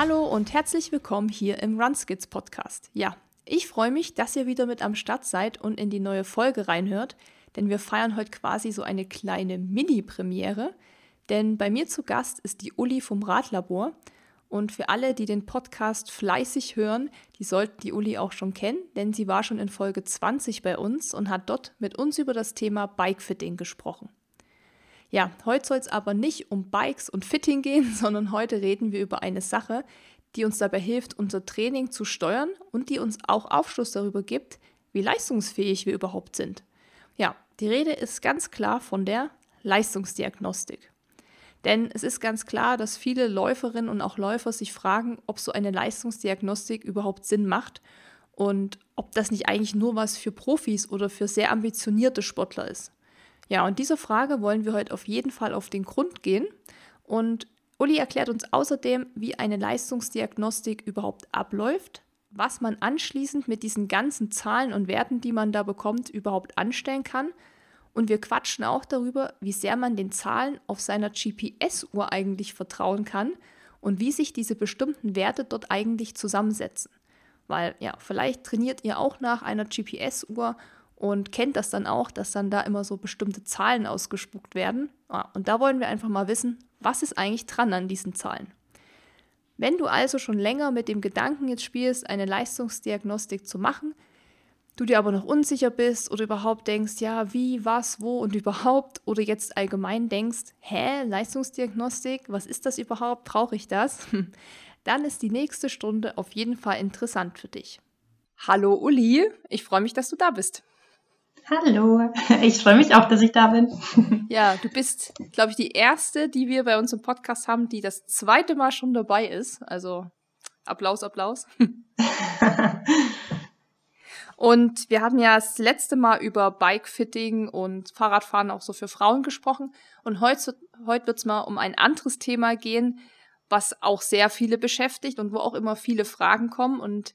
Hallo und herzlich willkommen hier im Runskids Podcast. Ja, ich freue mich, dass ihr wieder mit am Start seid und in die neue Folge reinhört, denn wir feiern heute quasi so eine kleine Mini-Premiere. Denn bei mir zu Gast ist die Uli vom Radlabor. Und für alle, die den Podcast fleißig hören, die sollten die Uli auch schon kennen, denn sie war schon in Folge 20 bei uns und hat dort mit uns über das Thema Bikefitting gesprochen. Ja, heute soll es aber nicht um Bikes und Fitting gehen, sondern heute reden wir über eine Sache, die uns dabei hilft, unser Training zu steuern und die uns auch Aufschluss darüber gibt, wie leistungsfähig wir überhaupt sind. Ja, die Rede ist ganz klar von der Leistungsdiagnostik. Denn es ist ganz klar, dass viele Läuferinnen und auch Läufer sich fragen, ob so eine Leistungsdiagnostik überhaupt Sinn macht und ob das nicht eigentlich nur was für Profis oder für sehr ambitionierte Sportler ist. Ja, und dieser Frage wollen wir heute auf jeden Fall auf den Grund gehen. Und Uli erklärt uns außerdem, wie eine Leistungsdiagnostik überhaupt abläuft, was man anschließend mit diesen ganzen Zahlen und Werten, die man da bekommt, überhaupt anstellen kann. Und wir quatschen auch darüber, wie sehr man den Zahlen auf seiner GPS-Uhr eigentlich vertrauen kann und wie sich diese bestimmten Werte dort eigentlich zusammensetzen. Weil ja, vielleicht trainiert ihr auch nach einer GPS-Uhr und kennt das dann auch, dass dann da immer so bestimmte Zahlen ausgespuckt werden. Ah, und da wollen wir einfach mal wissen, was ist eigentlich dran an diesen Zahlen. Wenn du also schon länger mit dem Gedanken jetzt spielst, eine Leistungsdiagnostik zu machen, du dir aber noch unsicher bist oder überhaupt denkst, ja, wie, was, wo und überhaupt, oder jetzt allgemein denkst, hä, Leistungsdiagnostik, was ist das überhaupt, brauche ich das? Dann ist die nächste Stunde auf jeden Fall interessant für dich. Hallo Uli, ich freue mich, dass du da bist. Hallo, ich freue mich auch, dass ich da bin. Ja, du bist, glaube ich, die erste, die wir bei uns im Podcast haben, die das zweite Mal schon dabei ist. Also Applaus, Applaus. Und wir haben ja das letzte Mal über Bikefitting und Fahrradfahren auch so für Frauen gesprochen. Und heute, heute wird es mal um ein anderes Thema gehen, was auch sehr viele beschäftigt und wo auch immer viele Fragen kommen. Und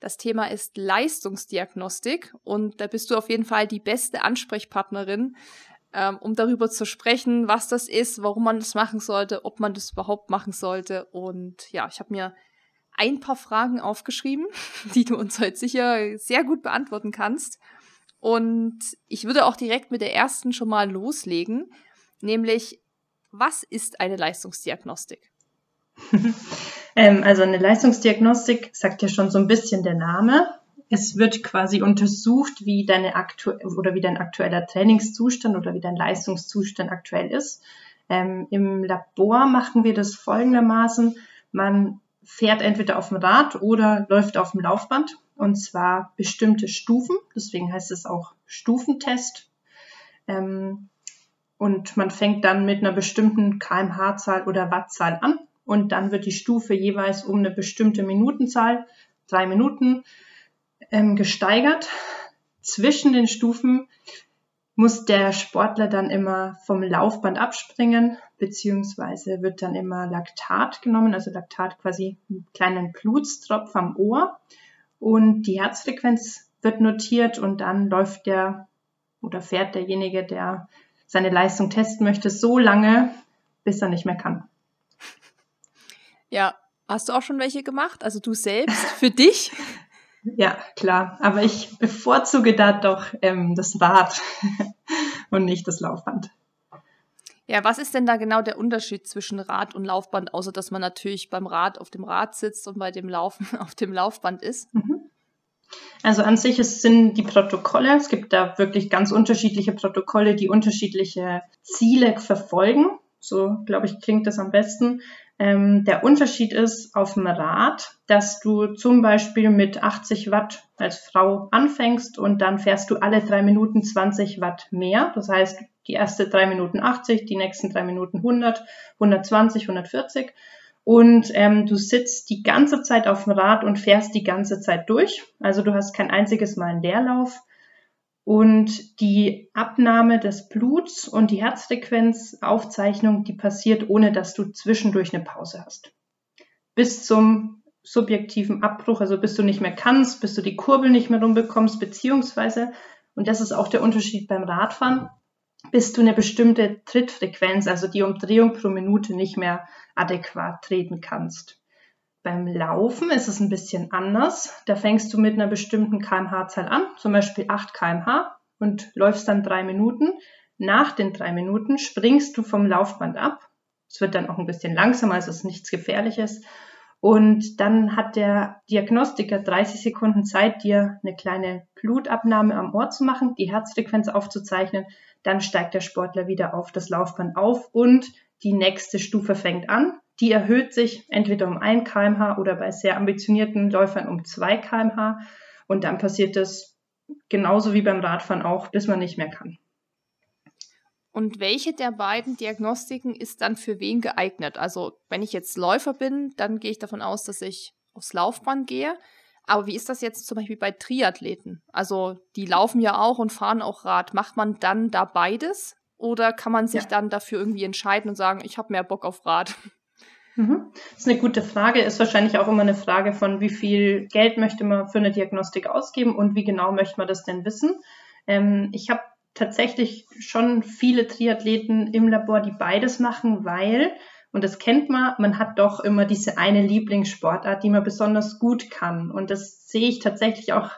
das Thema ist Leistungsdiagnostik und da bist du auf jeden Fall die beste Ansprechpartnerin, ähm, um darüber zu sprechen, was das ist, warum man das machen sollte, ob man das überhaupt machen sollte. Und ja, ich habe mir ein paar Fragen aufgeschrieben, die du uns heute sicher sehr gut beantworten kannst. Und ich würde auch direkt mit der ersten schon mal loslegen, nämlich was ist eine Leistungsdiagnostik? ähm, also eine Leistungsdiagnostik sagt ja schon so ein bisschen der Name. Es wird quasi untersucht, wie deine aktu oder wie dein aktueller Trainingszustand oder wie dein Leistungszustand aktuell ist. Ähm, Im Labor machen wir das folgendermaßen. Man fährt entweder auf dem Rad oder läuft auf dem Laufband und zwar bestimmte Stufen. Deswegen heißt es auch Stufentest. Ähm, und man fängt dann mit einer bestimmten kmh-Zahl oder Wattzahl an und dann wird die Stufe jeweils um eine bestimmte Minutenzahl, drei Minuten, ähm, gesteigert. Zwischen den Stufen muss der Sportler dann immer vom Laufband abspringen, beziehungsweise wird dann immer Laktat genommen, also Laktat quasi einen kleinen Blutstropf am Ohr und die Herzfrequenz wird notiert und dann läuft der oder fährt derjenige, der seine Leistung testen möchte, so lange, bis er nicht mehr kann. Ja, hast du auch schon welche gemacht? Also du selbst für dich? Ja, klar. Aber ich bevorzuge da doch ähm, das Rad und nicht das Laufband. Ja, was ist denn da genau der Unterschied zwischen Rad und Laufband, außer dass man natürlich beim Rad auf dem Rad sitzt und bei dem Laufen auf dem Laufband ist? Mhm. Also an sich es sind die Protokolle. Es gibt da wirklich ganz unterschiedliche Protokolle, die unterschiedliche Ziele verfolgen. So, glaube ich, klingt das am besten. Ähm, der Unterschied ist auf dem Rad, dass du zum Beispiel mit 80 Watt als Frau anfängst und dann fährst du alle drei Minuten 20 Watt mehr. Das heißt, die erste drei Minuten 80, die nächsten drei Minuten 100, 120, 140. Und ähm, du sitzt die ganze Zeit auf dem Rad und fährst die ganze Zeit durch. Also du hast kein einziges Mal einen Leerlauf. Und die Abnahme des Bluts und die Herzfrequenzaufzeichnung, die passiert, ohne dass du zwischendurch eine Pause hast. Bis zum subjektiven Abbruch, also bis du nicht mehr kannst, bis du die Kurbel nicht mehr rumbekommst, beziehungsweise, und das ist auch der Unterschied beim Radfahren, bis du eine bestimmte Trittfrequenz, also die Umdrehung pro Minute nicht mehr adäquat treten kannst. Beim Laufen ist es ein bisschen anders. Da fängst du mit einer bestimmten kmh-Zahl an, zum Beispiel 8 kmh und läufst dann drei Minuten. Nach den drei Minuten springst du vom Laufband ab. Es wird dann auch ein bisschen langsamer, also es ist nichts Gefährliches. Und dann hat der Diagnostiker 30 Sekunden Zeit, dir eine kleine Blutabnahme am Ohr zu machen, die Herzfrequenz aufzuzeichnen. Dann steigt der Sportler wieder auf das Laufband auf und die nächste Stufe fängt an. Die erhöht sich entweder um 1 kmh oder bei sehr ambitionierten Läufern um 2 kmh. Und dann passiert das genauso wie beim Radfahren auch, bis man nicht mehr kann. Und welche der beiden Diagnostiken ist dann für wen geeignet? Also, wenn ich jetzt Läufer bin, dann gehe ich davon aus, dass ich aufs Laufband gehe. Aber wie ist das jetzt zum Beispiel bei Triathleten? Also, die laufen ja auch und fahren auch Rad. Macht man dann da beides? Oder kann man sich ja. dann dafür irgendwie entscheiden und sagen, ich habe mehr Bock auf Rad? Mhm. Das ist eine gute Frage. Ist wahrscheinlich auch immer eine Frage von, wie viel Geld möchte man für eine Diagnostik ausgeben und wie genau möchte man das denn wissen. Ähm, ich habe tatsächlich schon viele Triathleten im Labor, die beides machen, weil, und das kennt man, man hat doch immer diese eine Lieblingssportart, die man besonders gut kann. Und das sehe ich tatsächlich auch,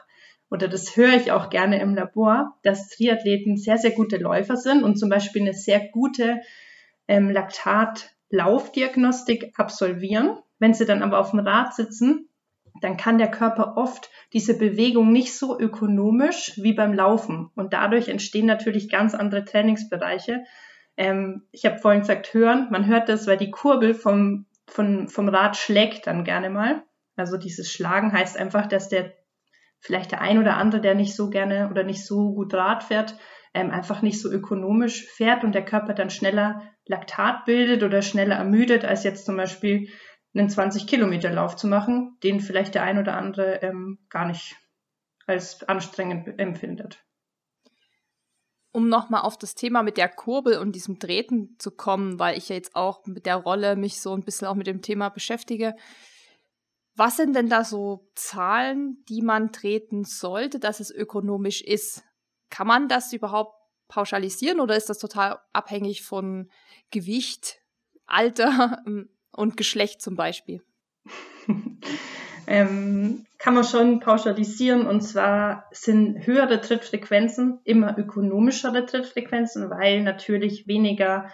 oder das höre ich auch gerne im Labor, dass Triathleten sehr, sehr gute Läufer sind und zum Beispiel eine sehr gute ähm, Laktat-Laufdiagnostik absolvieren. Wenn sie dann aber auf dem Rad sitzen, dann kann der Körper oft diese Bewegung nicht so ökonomisch wie beim Laufen. Und dadurch entstehen natürlich ganz andere Trainingsbereiche. Ähm, ich habe vorhin gesagt, hören. Man hört das, weil die Kurbel vom, vom, vom Rad schlägt dann gerne mal. Also dieses Schlagen heißt einfach, dass der vielleicht der ein oder andere, der nicht so gerne oder nicht so gut Rad fährt, ähm, einfach nicht so ökonomisch fährt und der Körper dann schneller Laktat bildet oder schneller ermüdet als jetzt zum Beispiel einen 20-Kilometer-Lauf zu machen, den vielleicht der ein oder andere ähm, gar nicht als anstrengend empfindet. Um nochmal auf das Thema mit der Kurbel und diesem Treten zu kommen, weil ich ja jetzt auch mit der Rolle mich so ein bisschen auch mit dem Thema beschäftige. Was sind denn da so Zahlen, die man treten sollte, dass es ökonomisch ist? Kann man das überhaupt pauschalisieren oder ist das total abhängig von Gewicht, Alter, und Geschlecht zum Beispiel? ähm, kann man schon pauschalisieren und zwar sind höhere Trittfrequenzen immer ökonomischere Trittfrequenzen, weil natürlich weniger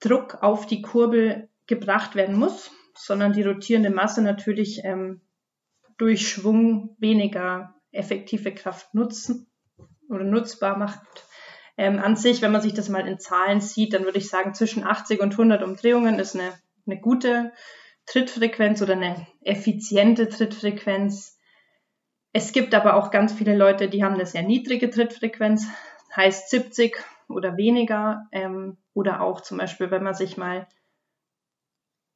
Druck auf die Kurbel gebracht werden muss, sondern die rotierende Masse natürlich ähm, durch Schwung weniger effektive Kraft nutzen oder nutzbar macht. Ähm, an sich, wenn man sich das mal in Zahlen sieht, dann würde ich sagen, zwischen 80 und 100 Umdrehungen ist eine eine gute Trittfrequenz oder eine effiziente Trittfrequenz. Es gibt aber auch ganz viele Leute, die haben eine sehr niedrige Trittfrequenz, heißt 70 oder weniger. Ähm, oder auch zum Beispiel, wenn man sich mal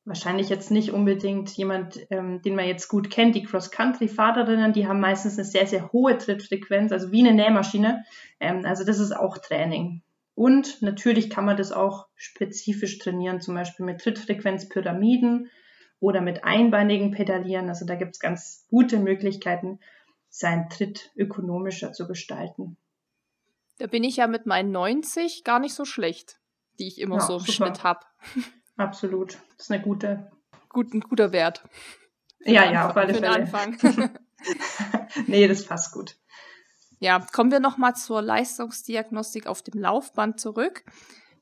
wahrscheinlich jetzt nicht unbedingt jemand, ähm, den man jetzt gut kennt, die Cross-Country-Fahrerinnen, die haben meistens eine sehr, sehr hohe Trittfrequenz, also wie eine Nähmaschine. Ähm, also das ist auch Training. Und natürlich kann man das auch spezifisch trainieren, zum Beispiel mit Trittfrequenzpyramiden oder mit einbeinigen Pedalieren. Also da gibt es ganz gute Möglichkeiten, seinen Tritt ökonomischer zu gestalten. Da bin ich ja mit meinen 90 gar nicht so schlecht, die ich immer ja, so im super. Schnitt habe. Absolut. Das ist eine gute. Gut, ein guter Wert. Ja, ja, auf alle Fälle. Anfang. nee, das passt gut. Ja, kommen wir nochmal zur Leistungsdiagnostik auf dem Laufband zurück.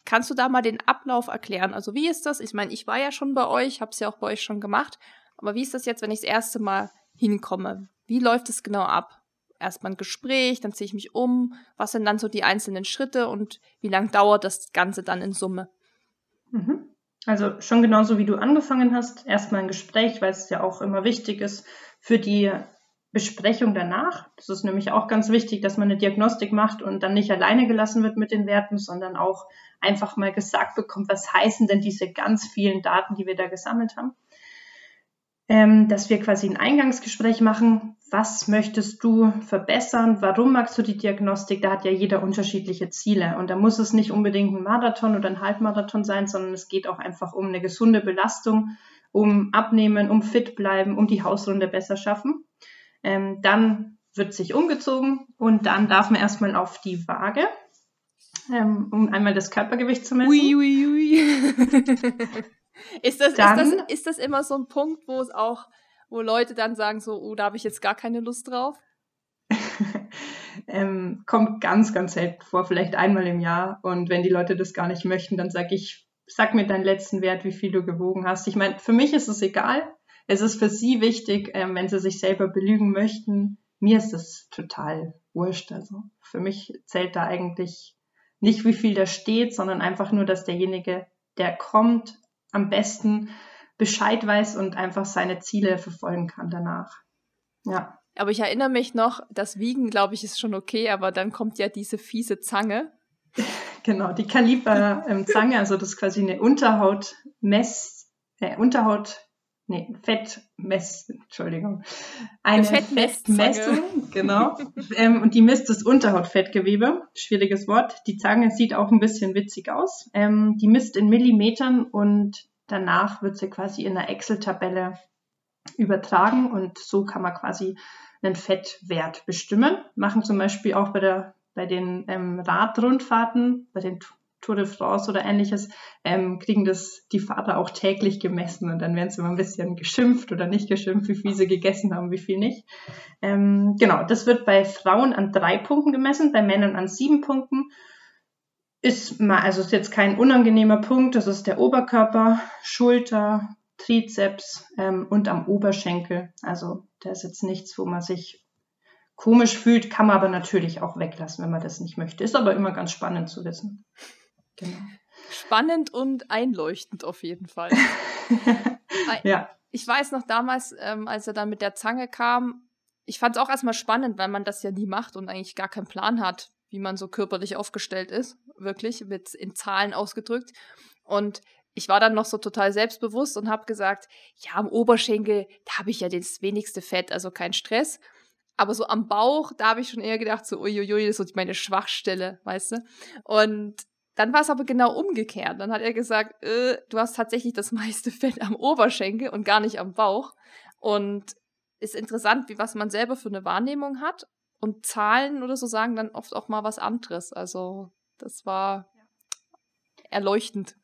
Kannst du da mal den Ablauf erklären? Also wie ist das? Ich meine, ich war ja schon bei euch, habe es ja auch bei euch schon gemacht. Aber wie ist das jetzt, wenn ich das erste Mal hinkomme? Wie läuft es genau ab? Erstmal ein Gespräch, dann ziehe ich mich um. Was sind dann so die einzelnen Schritte und wie lange dauert das Ganze dann in Summe? Mhm. Also schon genauso wie du angefangen hast, erstmal ein Gespräch, weil es ja auch immer wichtig ist für die Besprechung danach. Das ist nämlich auch ganz wichtig, dass man eine Diagnostik macht und dann nicht alleine gelassen wird mit den Werten, sondern auch einfach mal gesagt bekommt, was heißen denn diese ganz vielen Daten, die wir da gesammelt haben. Ähm, dass wir quasi ein Eingangsgespräch machen. Was möchtest du verbessern? Warum magst du die Diagnostik? Da hat ja jeder unterschiedliche Ziele. Und da muss es nicht unbedingt ein Marathon oder ein Halbmarathon sein, sondern es geht auch einfach um eine gesunde Belastung, um Abnehmen, um fit bleiben, um die Hausrunde besser schaffen. Ähm, dann wird sich umgezogen und dann darf man erstmal auf die Waage, ähm, um einmal das Körpergewicht zu messen. Ui, ui, ui. ist, das, dann, ist, das, ist das immer so ein Punkt, wo es auch, wo Leute dann sagen, so, oh, da habe ich jetzt gar keine Lust drauf? ähm, kommt ganz, ganz selten vor, vielleicht einmal im Jahr. Und wenn die Leute das gar nicht möchten, dann sage ich, sag mir deinen letzten Wert, wie viel du gewogen hast. Ich meine, für mich ist es egal. Es ist für sie wichtig, ähm, wenn sie sich selber belügen möchten. Mir ist es total wurscht. Also für mich zählt da eigentlich nicht, wie viel da steht, sondern einfach nur, dass derjenige, der kommt, am besten Bescheid weiß und einfach seine Ziele verfolgen kann danach. Ja. Aber ich erinnere mich noch, das Wiegen, glaube ich, ist schon okay, aber dann kommt ja diese fiese Zange. Genau, die Kaliberzange, ähm, also das ist quasi eine Unterhautmess, äh, Unterhaut, nee, Fettmess, Entschuldigung. Eine, Fettmessung, genau. ähm, und die misst das Unterhautfettgewebe, schwieriges Wort. Die Zange sieht auch ein bisschen witzig aus. Ähm, die misst in Millimetern und danach wird sie quasi in einer Excel-Tabelle übertragen und so kann man quasi einen Fettwert bestimmen. Machen zum Beispiel auch bei, der, bei den ähm, Radrundfahrten, bei den Tour de France oder ähnliches, ähm, kriegen das die Fahrer auch täglich gemessen und dann werden sie immer ein bisschen geschimpft oder nicht geschimpft, wie viel sie gegessen haben, wie viel nicht. Ähm, genau, das wird bei Frauen an drei Punkten gemessen, bei Männern an sieben Punkten. Ist mal, also ist jetzt kein unangenehmer Punkt, das ist der Oberkörper, Schulter, Trizeps ähm, und am Oberschenkel. Also da ist jetzt nichts, wo man sich komisch fühlt, kann man aber natürlich auch weglassen, wenn man das nicht möchte. Ist aber immer ganz spannend zu wissen. Genau. Spannend und einleuchtend auf jeden Fall. ja. Ich weiß noch damals, ähm, als er dann mit der Zange kam, ich fand es auch erstmal spannend, weil man das ja nie macht und eigentlich gar keinen Plan hat, wie man so körperlich aufgestellt ist, wirklich, mit in Zahlen ausgedrückt. Und ich war dann noch so total selbstbewusst und habe gesagt, ja, am Oberschenkel, da habe ich ja das wenigste Fett, also kein Stress. Aber so am Bauch, da habe ich schon eher gedacht, so uiuiui, das ist meine Schwachstelle, weißt du? Und dann war es aber genau umgekehrt. Dann hat er gesagt, äh, du hast tatsächlich das meiste Fett am Oberschenkel und gar nicht am Bauch. Und ist interessant, wie was man selber für eine Wahrnehmung hat. Und Zahlen oder so sagen dann oft auch mal was anderes. Also das war erleuchtend.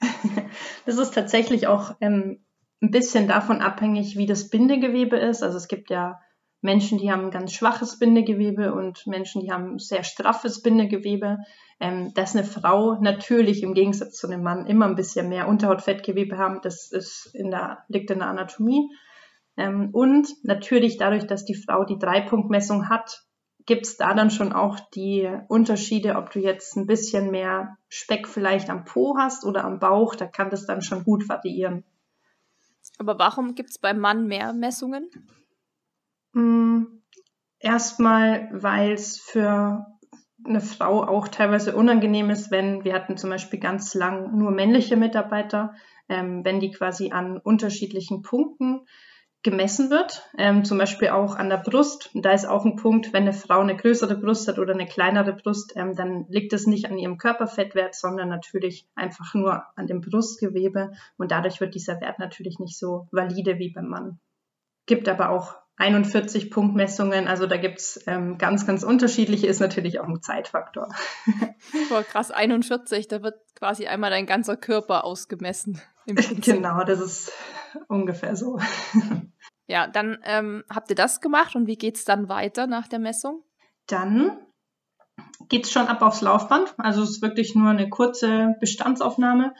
Das ist tatsächlich auch ähm, ein bisschen davon abhängig, wie das Bindegewebe ist. Also es gibt ja Menschen, die haben ganz schwaches Bindegewebe und Menschen, die haben sehr straffes Bindegewebe. Ähm, dass eine Frau natürlich im Gegensatz zu einem Mann immer ein bisschen mehr Unterhautfettgewebe haben, das ist in der, liegt in der Anatomie. Ähm, und natürlich dadurch, dass die Frau die Dreipunktmessung hat, gibt es da dann schon auch die Unterschiede, ob du jetzt ein bisschen mehr Speck vielleicht am Po hast oder am Bauch, da kann das dann schon gut variieren. Aber warum gibt es beim Mann mehr Messungen? Mm, erstmal, weil es für eine Frau auch teilweise unangenehm ist, wenn wir hatten zum Beispiel ganz lang nur männliche Mitarbeiter, ähm, wenn die quasi an unterschiedlichen Punkten gemessen wird, ähm, zum Beispiel auch an der Brust. da ist auch ein Punkt, wenn eine Frau eine größere Brust hat oder eine kleinere Brust, ähm, dann liegt es nicht an ihrem Körperfettwert, sondern natürlich einfach nur an dem Brustgewebe. Und dadurch wird dieser Wert natürlich nicht so valide wie beim Mann. Gibt aber auch 41 Punktmessungen, also da gibt's ähm, ganz, ganz unterschiedliche, ist natürlich auch ein Zeitfaktor. Voll krass, 41, da wird quasi einmal dein ganzer Körper ausgemessen. Genau, das ist ungefähr so. Ja, dann ähm, habt ihr das gemacht und wie geht's dann weiter nach der Messung? Dann geht's schon ab aufs Laufband. Also es ist wirklich nur eine kurze Bestandsaufnahme.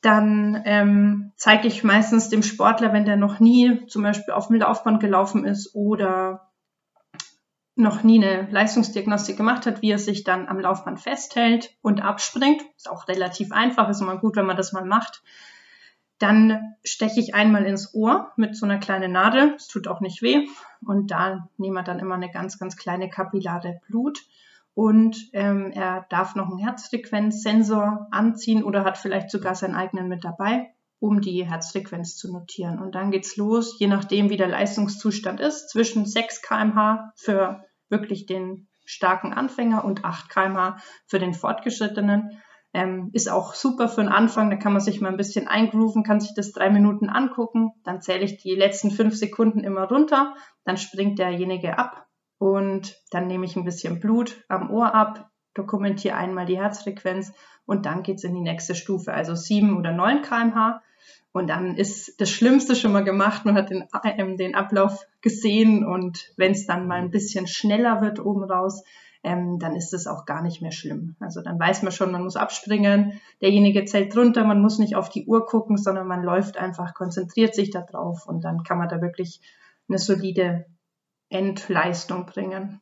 Dann ähm, zeige ich meistens dem Sportler, wenn der noch nie zum Beispiel auf dem Laufband gelaufen ist oder noch nie eine Leistungsdiagnostik gemacht hat, wie er sich dann am Laufband festhält und abspringt. Ist auch relativ einfach, ist immer gut, wenn man das mal macht. Dann steche ich einmal ins Ohr mit so einer kleinen Nadel. Es tut auch nicht weh. Und da nehmen wir dann immer eine ganz, ganz kleine Kapillare Blut. Und ähm, er darf noch einen Herzfrequenzsensor anziehen oder hat vielleicht sogar seinen eigenen mit dabei, um die Herzfrequenz zu notieren. Und dann geht's los, je nachdem, wie der Leistungszustand ist, zwischen 6 kmh für wirklich den starken Anfänger und 8 kmh für den Fortgeschrittenen. Ähm, ist auch super für den Anfang, da kann man sich mal ein bisschen eingrooven, kann sich das drei Minuten angucken, dann zähle ich die letzten fünf Sekunden immer runter, dann springt derjenige ab und dann nehme ich ein bisschen Blut am Ohr ab, dokumentiere einmal die Herzfrequenz und dann geht es in die nächste Stufe, also 7 oder 9 kmh. Und dann ist das Schlimmste schon mal gemacht, man hat den, äh, den Ablauf gesehen und wenn es dann mal ein bisschen schneller wird oben raus, ähm, dann ist es auch gar nicht mehr schlimm. Also dann weiß man schon, man muss abspringen, derjenige zählt drunter, man muss nicht auf die Uhr gucken, sondern man läuft einfach, konzentriert sich da drauf und dann kann man da wirklich eine solide Endleistung bringen.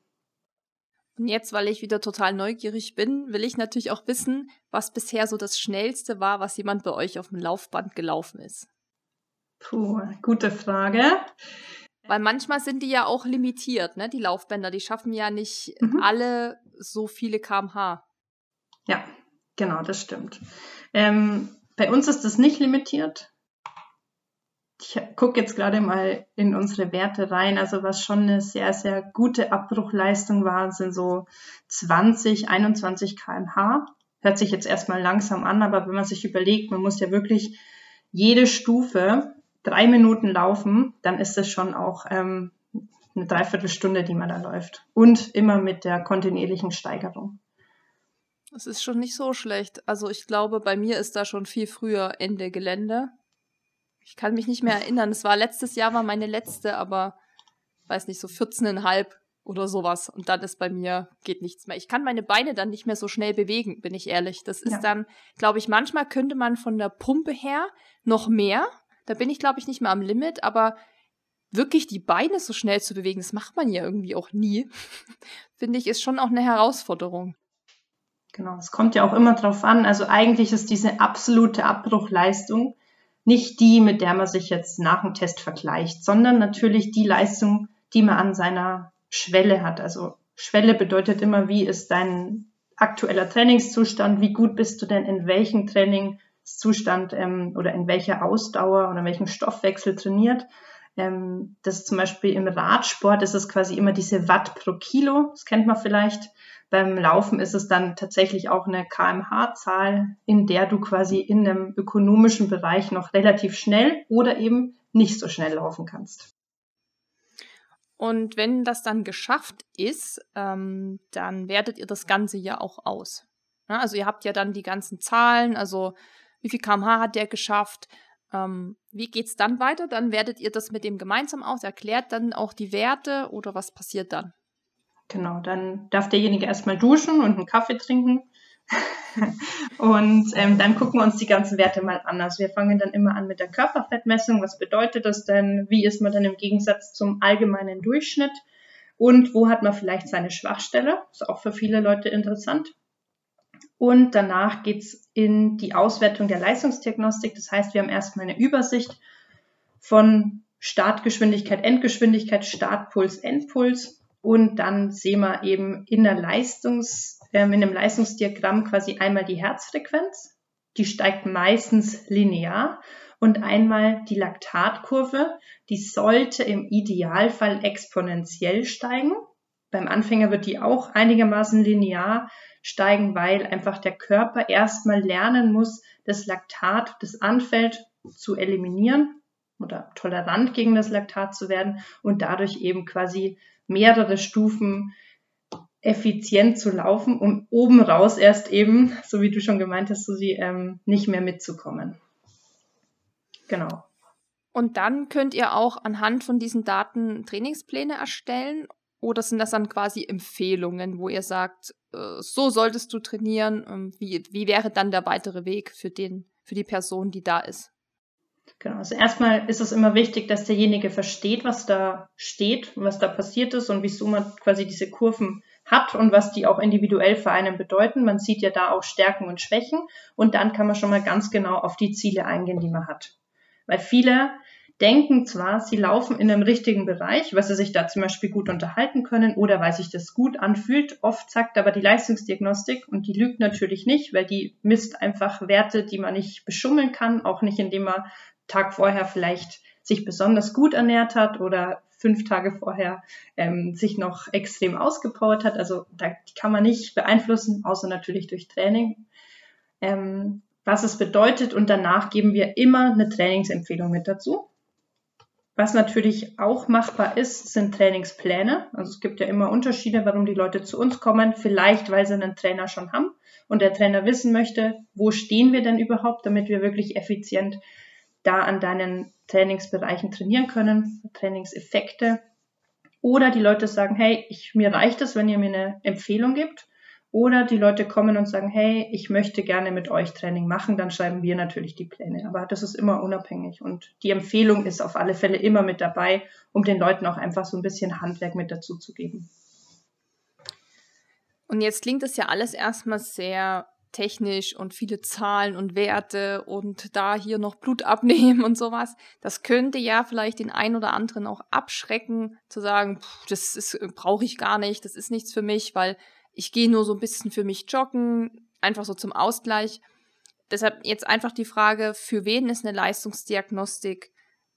Und jetzt, weil ich wieder total neugierig bin, will ich natürlich auch wissen, was bisher so das Schnellste war, was jemand bei euch auf dem Laufband gelaufen ist. Puh, gute Frage. Weil manchmal sind die ja auch limitiert, ne? Die Laufbänder, die schaffen ja nicht mhm. alle so viele kmh. Ja, genau, das stimmt. Ähm, bei uns ist das nicht limitiert ich gucke jetzt gerade mal in unsere Werte rein. Also was schon eine sehr, sehr gute Abbruchleistung war, sind so 20, 21 kmh. Hört sich jetzt erstmal langsam an, aber wenn man sich überlegt, man muss ja wirklich jede Stufe drei Minuten laufen, dann ist das schon auch ähm, eine Dreiviertelstunde, die man da läuft. Und immer mit der kontinuierlichen Steigerung. Das ist schon nicht so schlecht. Also ich glaube, bei mir ist da schon viel früher Ende Gelände. Ich kann mich nicht mehr erinnern. Es war letztes Jahr war meine letzte, aber weiß nicht, so 14,5 oder sowas. Und dann ist bei mir, geht nichts mehr. Ich kann meine Beine dann nicht mehr so schnell bewegen, bin ich ehrlich. Das ist ja. dann, glaube ich, manchmal könnte man von der Pumpe her noch mehr. Da bin ich, glaube ich, nicht mehr am Limit, aber wirklich die Beine so schnell zu bewegen, das macht man ja irgendwie auch nie. Finde ich, ist schon auch eine Herausforderung. Genau, es kommt ja auch immer drauf an. Also eigentlich ist diese absolute Abbruchleistung nicht die, mit der man sich jetzt nach dem Test vergleicht, sondern natürlich die Leistung, die man an seiner Schwelle hat. Also Schwelle bedeutet immer, wie ist dein aktueller Trainingszustand, wie gut bist du denn in welchem Trainingszustand ähm, oder in welcher Ausdauer oder in welchem Stoffwechsel trainiert. Ähm, das ist zum Beispiel im Radsport ist es quasi immer diese Watt pro Kilo, das kennt man vielleicht. Beim Laufen ist es dann tatsächlich auch eine kmh-Zahl, in der du quasi in einem ökonomischen Bereich noch relativ schnell oder eben nicht so schnell laufen kannst. Und wenn das dann geschafft ist, ähm, dann wertet ihr das Ganze ja auch aus. Ja, also ihr habt ja dann die ganzen Zahlen, also wie viel kmh hat der geschafft, ähm, wie geht's dann weiter? Dann wertet ihr das mit dem gemeinsam aus, erklärt dann auch die Werte oder was passiert dann? Genau, dann darf derjenige erstmal duschen und einen Kaffee trinken. und ähm, dann gucken wir uns die ganzen Werte mal an. Also wir fangen dann immer an mit der Körperfettmessung. Was bedeutet das denn? Wie ist man dann im Gegensatz zum allgemeinen Durchschnitt? Und wo hat man vielleicht seine Schwachstelle? Ist auch für viele Leute interessant. Und danach geht's in die Auswertung der Leistungsdiagnostik. Das heißt, wir haben erstmal eine Übersicht von Startgeschwindigkeit, Endgeschwindigkeit, Startpuls, Endpuls und dann sehen wir eben in der Leistungs, äh, in einem Leistungsdiagramm quasi einmal die Herzfrequenz. Die steigt meistens linear und einmal die Laktatkurve. Die sollte im Idealfall exponentiell steigen. Beim Anfänger wird die auch einigermaßen linear steigen, weil einfach der Körper erstmal lernen muss, das Laktat, das anfällt, zu eliminieren oder tolerant gegen das Laktat zu werden und dadurch eben quasi mehrere Stufen effizient zu laufen, um oben raus erst eben, so wie du schon gemeint hast, Susi, ähm, nicht mehr mitzukommen. Genau. Und dann könnt ihr auch anhand von diesen Daten Trainingspläne erstellen oder sind das dann quasi Empfehlungen, wo ihr sagt, äh, so solltest du trainieren? Ähm, wie, wie wäre dann der weitere Weg für, den, für die Person, die da ist? Genau, also erstmal ist es immer wichtig, dass derjenige versteht, was da steht und was da passiert ist und wieso man quasi diese Kurven hat und was die auch individuell für einen bedeuten. Man sieht ja da auch Stärken und Schwächen und dann kann man schon mal ganz genau auf die Ziele eingehen, die man hat. Weil viele denken zwar, sie laufen in einem richtigen Bereich, weil sie sich da zum Beispiel gut unterhalten können oder weil sich das gut anfühlt. Oft sagt aber die Leistungsdiagnostik, und die lügt natürlich nicht, weil die misst einfach Werte, die man nicht beschummeln kann, auch nicht indem man Tag vorher vielleicht sich besonders gut ernährt hat oder fünf Tage vorher ähm, sich noch extrem ausgepowert hat. Also da kann man nicht beeinflussen, außer natürlich durch Training. Ähm, was es bedeutet und danach geben wir immer eine Trainingsempfehlung mit dazu. Was natürlich auch machbar ist, sind Trainingspläne. Also es gibt ja immer Unterschiede, warum die Leute zu uns kommen. Vielleicht, weil sie einen Trainer schon haben und der Trainer wissen möchte, wo stehen wir denn überhaupt, damit wir wirklich effizient da an deinen Trainingsbereichen trainieren können, Trainingseffekte. Oder die Leute sagen, hey, ich, mir reicht es, wenn ihr mir eine Empfehlung gibt. Oder die Leute kommen und sagen, hey, ich möchte gerne mit euch Training machen, dann schreiben wir natürlich die Pläne. Aber das ist immer unabhängig. Und die Empfehlung ist auf alle Fälle immer mit dabei, um den Leuten auch einfach so ein bisschen Handwerk mit dazu zu geben. Und jetzt klingt das ja alles erstmal sehr technisch und viele Zahlen und Werte und da hier noch Blut abnehmen und sowas. Das könnte ja vielleicht den einen oder anderen auch abschrecken, zu sagen, pff, das brauche ich gar nicht, das ist nichts für mich, weil ich gehe nur so ein bisschen für mich joggen, einfach so zum Ausgleich. Deshalb jetzt einfach die Frage, für wen ist eine Leistungsdiagnostik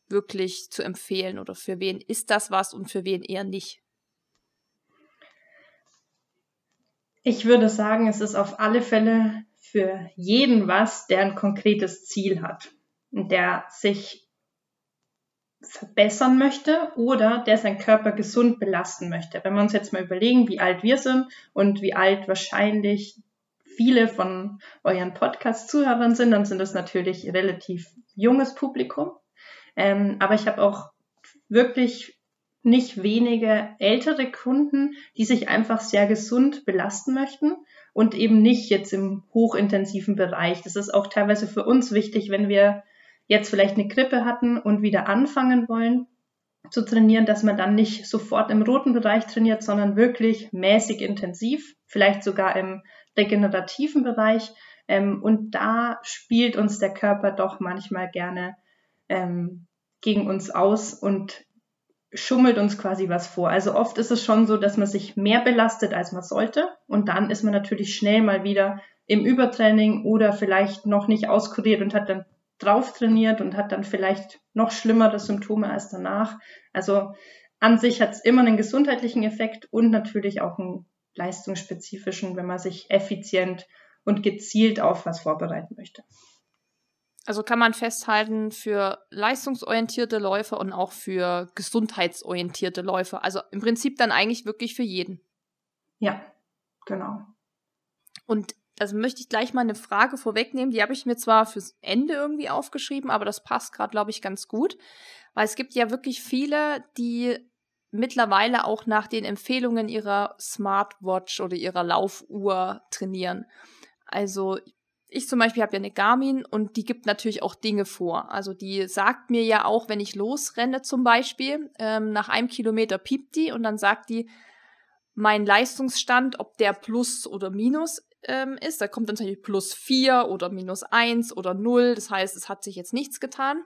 wirklich zu empfehlen oder für wen ist das was und für wen eher nicht? Ich würde sagen, es ist auf alle Fälle für jeden was, der ein konkretes Ziel hat der sich verbessern möchte oder der seinen Körper gesund belasten möchte. Wenn wir uns jetzt mal überlegen, wie alt wir sind und wie alt wahrscheinlich viele von euren Podcast-Zuhörern sind, dann sind das natürlich relativ junges Publikum. Ähm, aber ich habe auch wirklich nicht wenige ältere Kunden, die sich einfach sehr gesund belasten möchten und eben nicht jetzt im hochintensiven Bereich. Das ist auch teilweise für uns wichtig, wenn wir jetzt vielleicht eine Grippe hatten und wieder anfangen wollen zu trainieren, dass man dann nicht sofort im roten Bereich trainiert, sondern wirklich mäßig intensiv, vielleicht sogar im regenerativen Bereich. Ähm, und da spielt uns der Körper doch manchmal gerne ähm, gegen uns aus und schummelt uns quasi was vor. Also oft ist es schon so, dass man sich mehr belastet, als man sollte. Und dann ist man natürlich schnell mal wieder im Übertraining oder vielleicht noch nicht auskuriert und hat dann drauf trainiert und hat dann vielleicht noch schlimmere Symptome als danach. Also an sich hat es immer einen gesundheitlichen Effekt und natürlich auch einen leistungsspezifischen, wenn man sich effizient und gezielt auf was vorbereiten möchte. Also kann man festhalten für leistungsorientierte Läufer und auch für gesundheitsorientierte Läufer. Also im Prinzip dann eigentlich wirklich für jeden. Ja, genau. Und also möchte ich gleich mal eine Frage vorwegnehmen. Die habe ich mir zwar fürs Ende irgendwie aufgeschrieben, aber das passt gerade, glaube ich, ganz gut. Weil es gibt ja wirklich viele, die mittlerweile auch nach den Empfehlungen ihrer Smartwatch oder ihrer Laufuhr trainieren. Also ich zum Beispiel habe ja eine Garmin und die gibt natürlich auch Dinge vor. Also die sagt mir ja auch, wenn ich losrenne zum Beispiel, ähm, nach einem Kilometer piept die und dann sagt die, mein Leistungsstand, ob der plus oder minus ähm, ist. Da kommt dann natürlich plus vier oder minus eins oder null. Das heißt, es hat sich jetzt nichts getan.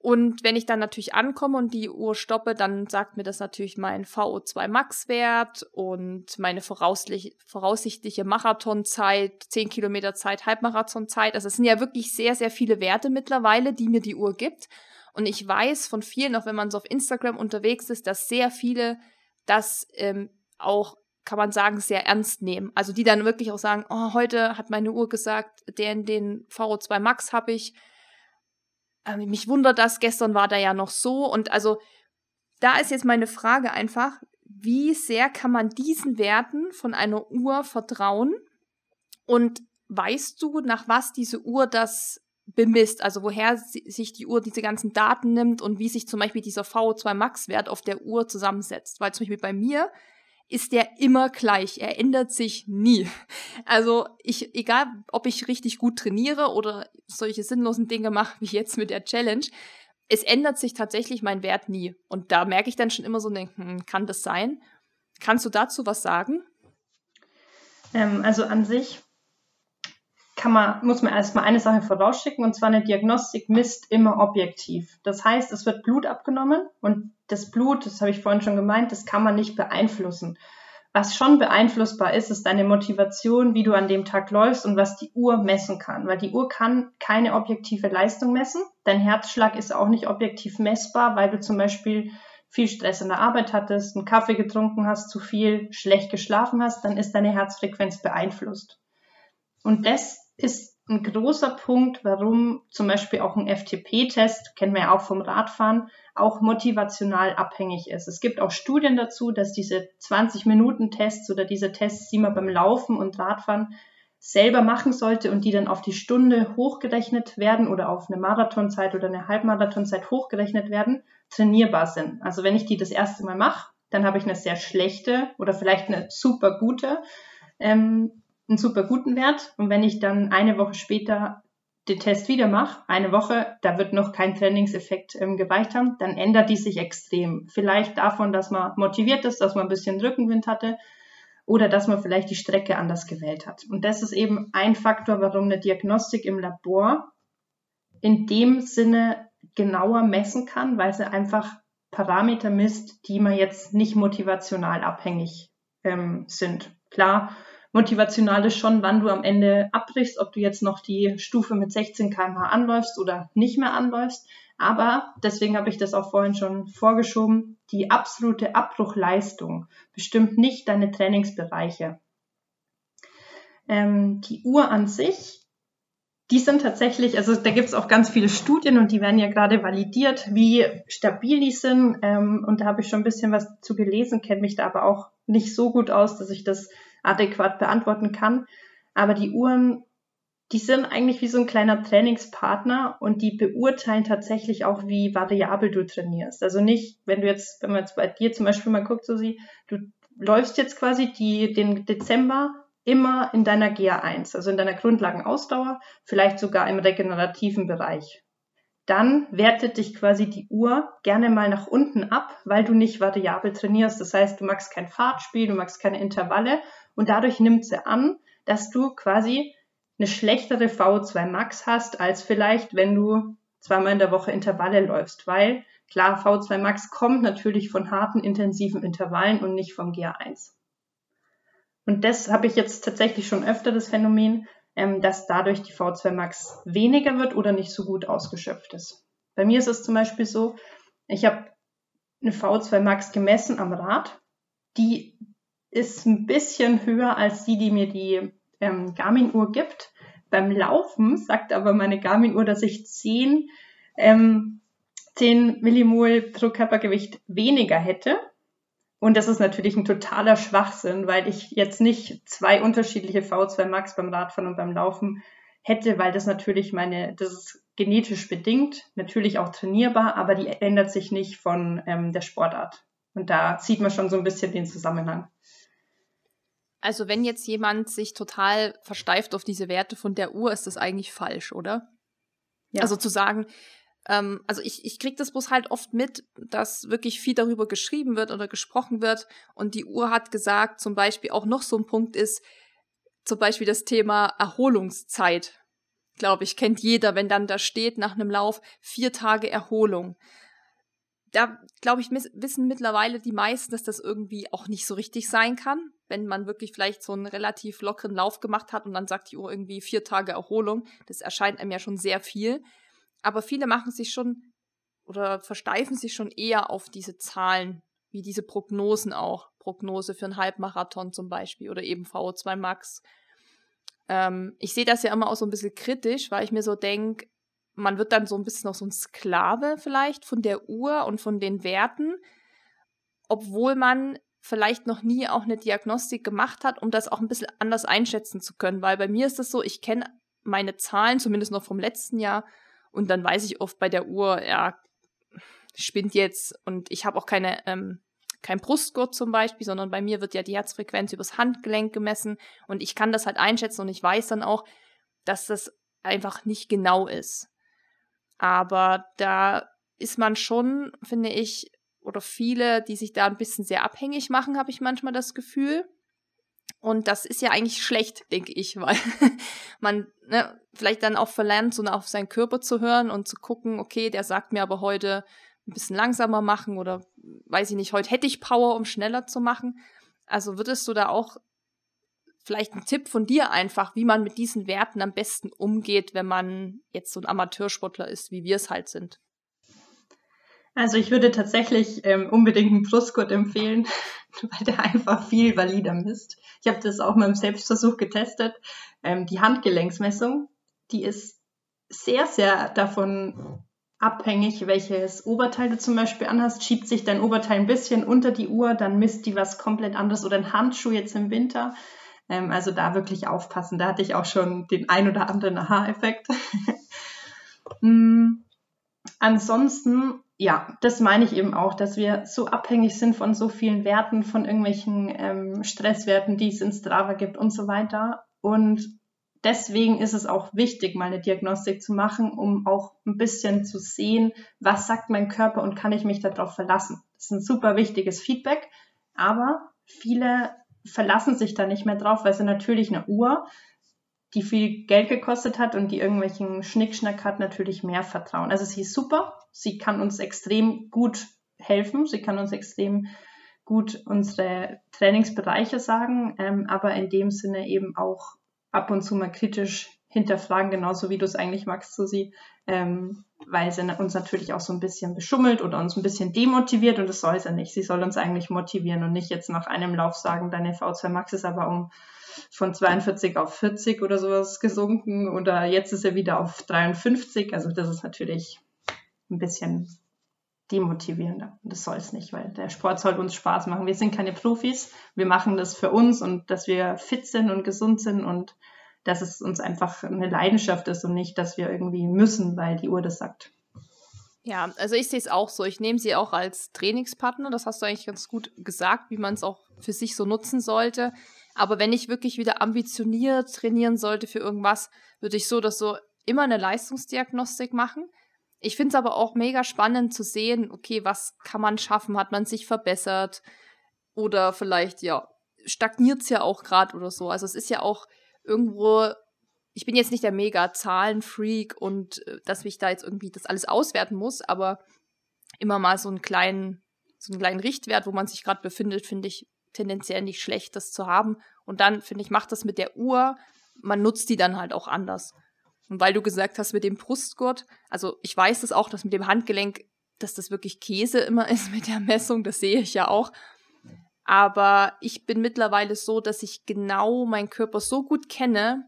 Und wenn ich dann natürlich ankomme und die Uhr stoppe, dann sagt mir das natürlich mein VO2 Max-Wert und meine voraussichtliche Marathonzeit, 10 Kilometer Zeit, Halbmarathonzeit. Also es sind ja wirklich sehr, sehr viele Werte mittlerweile, die mir die Uhr gibt. Und ich weiß von vielen, auch wenn man so auf Instagram unterwegs ist, dass sehr viele das ähm, auch, kann man sagen, sehr ernst nehmen. Also die dann wirklich auch sagen, oh, heute hat meine Uhr gesagt, den, den VO2 Max habe ich mich wundert das, gestern war da ja noch so. Und also da ist jetzt meine Frage einfach, wie sehr kann man diesen Werten von einer Uhr vertrauen? Und weißt du, nach was diese Uhr das bemisst, also woher sich die Uhr diese ganzen Daten nimmt und wie sich zum Beispiel dieser VO2 Max-Wert auf der Uhr zusammensetzt? Weil zum Beispiel bei mir ist der immer gleich. Er ändert sich nie. Also ich, egal ob ich richtig gut trainiere oder solche sinnlosen Dinge mache wie jetzt mit der Challenge, es ändert sich tatsächlich mein Wert nie. Und da merke ich dann schon immer so, denken, kann das sein? Kannst du dazu was sagen? Ähm, also an sich kann man, muss man erstmal eine Sache vorausschicken, und zwar eine Diagnostik misst immer objektiv. Das heißt, es wird Blut abgenommen und das Blut, das habe ich vorhin schon gemeint, das kann man nicht beeinflussen. Was schon beeinflussbar ist, ist deine Motivation, wie du an dem Tag läufst und was die Uhr messen kann. Weil die Uhr kann keine objektive Leistung messen. Dein Herzschlag ist auch nicht objektiv messbar, weil du zum Beispiel viel Stress in der Arbeit hattest, einen Kaffee getrunken hast, zu viel, schlecht geschlafen hast, dann ist deine Herzfrequenz beeinflusst. Und das ist ein großer Punkt, warum zum Beispiel auch ein FTP-Test, kennen wir ja auch vom Radfahren, auch motivational abhängig ist. Es gibt auch Studien dazu, dass diese 20-Minuten-Tests oder diese Tests, die man beim Laufen und Radfahren selber machen sollte und die dann auf die Stunde hochgerechnet werden oder auf eine Marathonzeit oder eine Halbmarathonzeit hochgerechnet werden, trainierbar sind. Also wenn ich die das erste Mal mache, dann habe ich eine sehr schlechte oder vielleicht eine super gute ähm, einen super guten Wert. Und wenn ich dann eine Woche später den Test wieder mache, eine Woche, da wird noch kein Trainingseffekt ähm, gereicht haben, dann ändert die sich extrem. Vielleicht davon, dass man motiviert ist, dass man ein bisschen Rückenwind hatte oder dass man vielleicht die Strecke anders gewählt hat. Und das ist eben ein Faktor, warum eine Diagnostik im Labor in dem Sinne genauer messen kann, weil sie einfach Parameter misst, die man jetzt nicht motivational abhängig ähm, sind. Klar, motivational ist schon, wann du am Ende abbrichst, ob du jetzt noch die Stufe mit 16 km/h anläufst oder nicht mehr anläufst. Aber deswegen habe ich das auch vorhin schon vorgeschoben. Die absolute Abbruchleistung bestimmt nicht deine Trainingsbereiche. Ähm, die Uhr an sich, die sind tatsächlich, also da gibt es auch ganz viele Studien und die werden ja gerade validiert, wie stabil die sind. Ähm, und da habe ich schon ein bisschen was zu gelesen, kenne mich da aber auch nicht so gut aus, dass ich das adäquat beantworten kann. Aber die Uhren, die sind eigentlich wie so ein kleiner Trainingspartner und die beurteilen tatsächlich auch, wie variabel du trainierst. Also nicht, wenn du jetzt, wenn man jetzt bei dir zum Beispiel mal guckt, so sie, du läufst jetzt quasi die, den Dezember immer in deiner GA1, also in deiner Grundlagenausdauer, vielleicht sogar im regenerativen Bereich dann wertet dich quasi die Uhr gerne mal nach unten ab, weil du nicht variabel trainierst. Das heißt, du magst kein Fahrtspiel, du magst keine Intervalle und dadurch nimmt sie an, dass du quasi eine schlechtere VO2 Max hast, als vielleicht, wenn du zweimal in der Woche Intervalle läufst, weil klar, VO2 Max kommt natürlich von harten, intensiven Intervallen und nicht vom GA1. Und das habe ich jetzt tatsächlich schon öfter das Phänomen, ähm, dass dadurch die V2 Max weniger wird oder nicht so gut ausgeschöpft ist. Bei mir ist es zum Beispiel so, ich habe eine V2 Max gemessen am Rad. Die ist ein bisschen höher als die, die mir die ähm, Garmin-Uhr gibt. Beim Laufen sagt aber meine Garmin-Uhr, dass ich 10, ähm, 10 Millimol pro Körpergewicht weniger hätte. Und das ist natürlich ein totaler Schwachsinn, weil ich jetzt nicht zwei unterschiedliche V2 Max beim Radfahren und beim Laufen hätte, weil das natürlich meine, das ist genetisch bedingt, natürlich auch trainierbar, aber die ändert sich nicht von ähm, der Sportart. Und da sieht man schon so ein bisschen den Zusammenhang. Also wenn jetzt jemand sich total versteift auf diese Werte von der Uhr, ist das eigentlich falsch, oder? Ja. Also zu sagen, ähm, also ich, ich kriege das bloß halt oft mit, dass wirklich viel darüber geschrieben wird oder gesprochen wird. Und die Uhr hat gesagt, zum Beispiel auch noch so ein Punkt ist, zum Beispiel das Thema Erholungszeit. Glaube ich, kennt jeder, wenn dann da steht nach einem Lauf vier Tage Erholung. Da, glaube ich, wissen mittlerweile die meisten, dass das irgendwie auch nicht so richtig sein kann, wenn man wirklich vielleicht so einen relativ lockeren Lauf gemacht hat und dann sagt die Uhr irgendwie vier Tage Erholung. Das erscheint einem ja schon sehr viel. Aber viele machen sich schon oder versteifen sich schon eher auf diese Zahlen, wie diese Prognosen auch. Prognose für einen Halbmarathon zum Beispiel oder eben VO2 Max. Ähm, ich sehe das ja immer auch so ein bisschen kritisch, weil ich mir so denke, man wird dann so ein bisschen noch so ein Sklave vielleicht von der Uhr und von den Werten, obwohl man vielleicht noch nie auch eine Diagnostik gemacht hat, um das auch ein bisschen anders einschätzen zu können. Weil bei mir ist es so, ich kenne meine Zahlen, zumindest noch vom letzten Jahr, und dann weiß ich oft bei der Uhr, ja, spinnt jetzt und ich habe auch keine, ähm, kein Brustgurt zum Beispiel, sondern bei mir wird ja die Herzfrequenz übers Handgelenk gemessen und ich kann das halt einschätzen und ich weiß dann auch, dass das einfach nicht genau ist. Aber da ist man schon, finde ich, oder viele, die sich da ein bisschen sehr abhängig machen, habe ich manchmal das Gefühl. Und das ist ja eigentlich schlecht, denke ich, weil man ne, vielleicht dann auch verlernt, so auf seinen Körper zu hören und zu gucken, okay, der sagt mir aber heute ein bisschen langsamer machen oder weiß ich nicht, heute hätte ich Power, um schneller zu machen. Also würdest du da auch vielleicht einen Tipp von dir einfach, wie man mit diesen Werten am besten umgeht, wenn man jetzt so ein Amateursportler ist, wie wir es halt sind? Also ich würde tatsächlich ähm, unbedingt einen Brustgurt empfehlen, weil der einfach viel valider misst. Ich habe das auch mal im Selbstversuch getestet. Ähm, die Handgelenksmessung, die ist sehr, sehr davon abhängig, welches Oberteil du zum Beispiel anhast. Schiebt sich dein Oberteil ein bisschen unter die Uhr, dann misst die was komplett anderes oder ein Handschuh jetzt im Winter. Ähm, also da wirklich aufpassen. Da hatte ich auch schon den ein oder anderen Aha-Effekt. mm, ansonsten, ja, das meine ich eben auch, dass wir so abhängig sind von so vielen Werten, von irgendwelchen ähm, Stresswerten, die es in Strava gibt und so weiter. Und deswegen ist es auch wichtig, mal eine Diagnostik zu machen, um auch ein bisschen zu sehen, was sagt mein Körper und kann ich mich darauf verlassen. Das ist ein super wichtiges Feedback, aber viele verlassen sich da nicht mehr drauf, weil sie natürlich eine Uhr, die viel Geld gekostet hat und die irgendwelchen Schnickschnack hat, natürlich mehr vertrauen. Also sie ist super, sie kann uns extrem gut helfen, sie kann uns extrem gut unsere Trainingsbereiche sagen, ähm, aber in dem Sinne eben auch ab und zu mal kritisch hinterfragen, genauso wie du es eigentlich magst, Susi, ähm, weil sie uns natürlich auch so ein bisschen beschummelt oder uns ein bisschen demotiviert und das soll sie nicht. Sie soll uns eigentlich motivieren und nicht jetzt nach einem Lauf sagen, deine V2 Max ist aber um von 42 auf 40 oder sowas gesunken oder jetzt ist er wieder auf 53. Also das ist natürlich ein bisschen demotivierender. Das soll es nicht, weil der Sport soll uns Spaß machen. Wir sind keine Profis, wir machen das für uns und dass wir fit sind und gesund sind und dass es uns einfach eine Leidenschaft ist und nicht, dass wir irgendwie müssen, weil die Uhr das sagt. Ja, also ich sehe es auch so. Ich nehme sie auch als Trainingspartner. Das hast du eigentlich ganz gut gesagt, wie man es auch für sich so nutzen sollte. Aber wenn ich wirklich wieder ambitioniert trainieren sollte für irgendwas, würde ich so dass so immer eine Leistungsdiagnostik machen. Ich finde es aber auch mega spannend zu sehen, okay, was kann man schaffen? Hat man sich verbessert? Oder vielleicht, ja, stagniert es ja auch gerade oder so. Also es ist ja auch irgendwo, ich bin jetzt nicht der mega Zahlenfreak und äh, dass ich da jetzt irgendwie das alles auswerten muss, aber immer mal so einen kleinen, so einen kleinen Richtwert, wo man sich gerade befindet, finde ich tendenziell nicht schlecht, das zu haben. Und dann, finde ich, macht das mit der Uhr, man nutzt die dann halt auch anders. Und weil du gesagt hast mit dem Brustgurt, also ich weiß das auch, dass mit dem Handgelenk, dass das wirklich Käse immer ist mit der Messung, das sehe ich ja auch. Aber ich bin mittlerweile so, dass ich genau meinen Körper so gut kenne,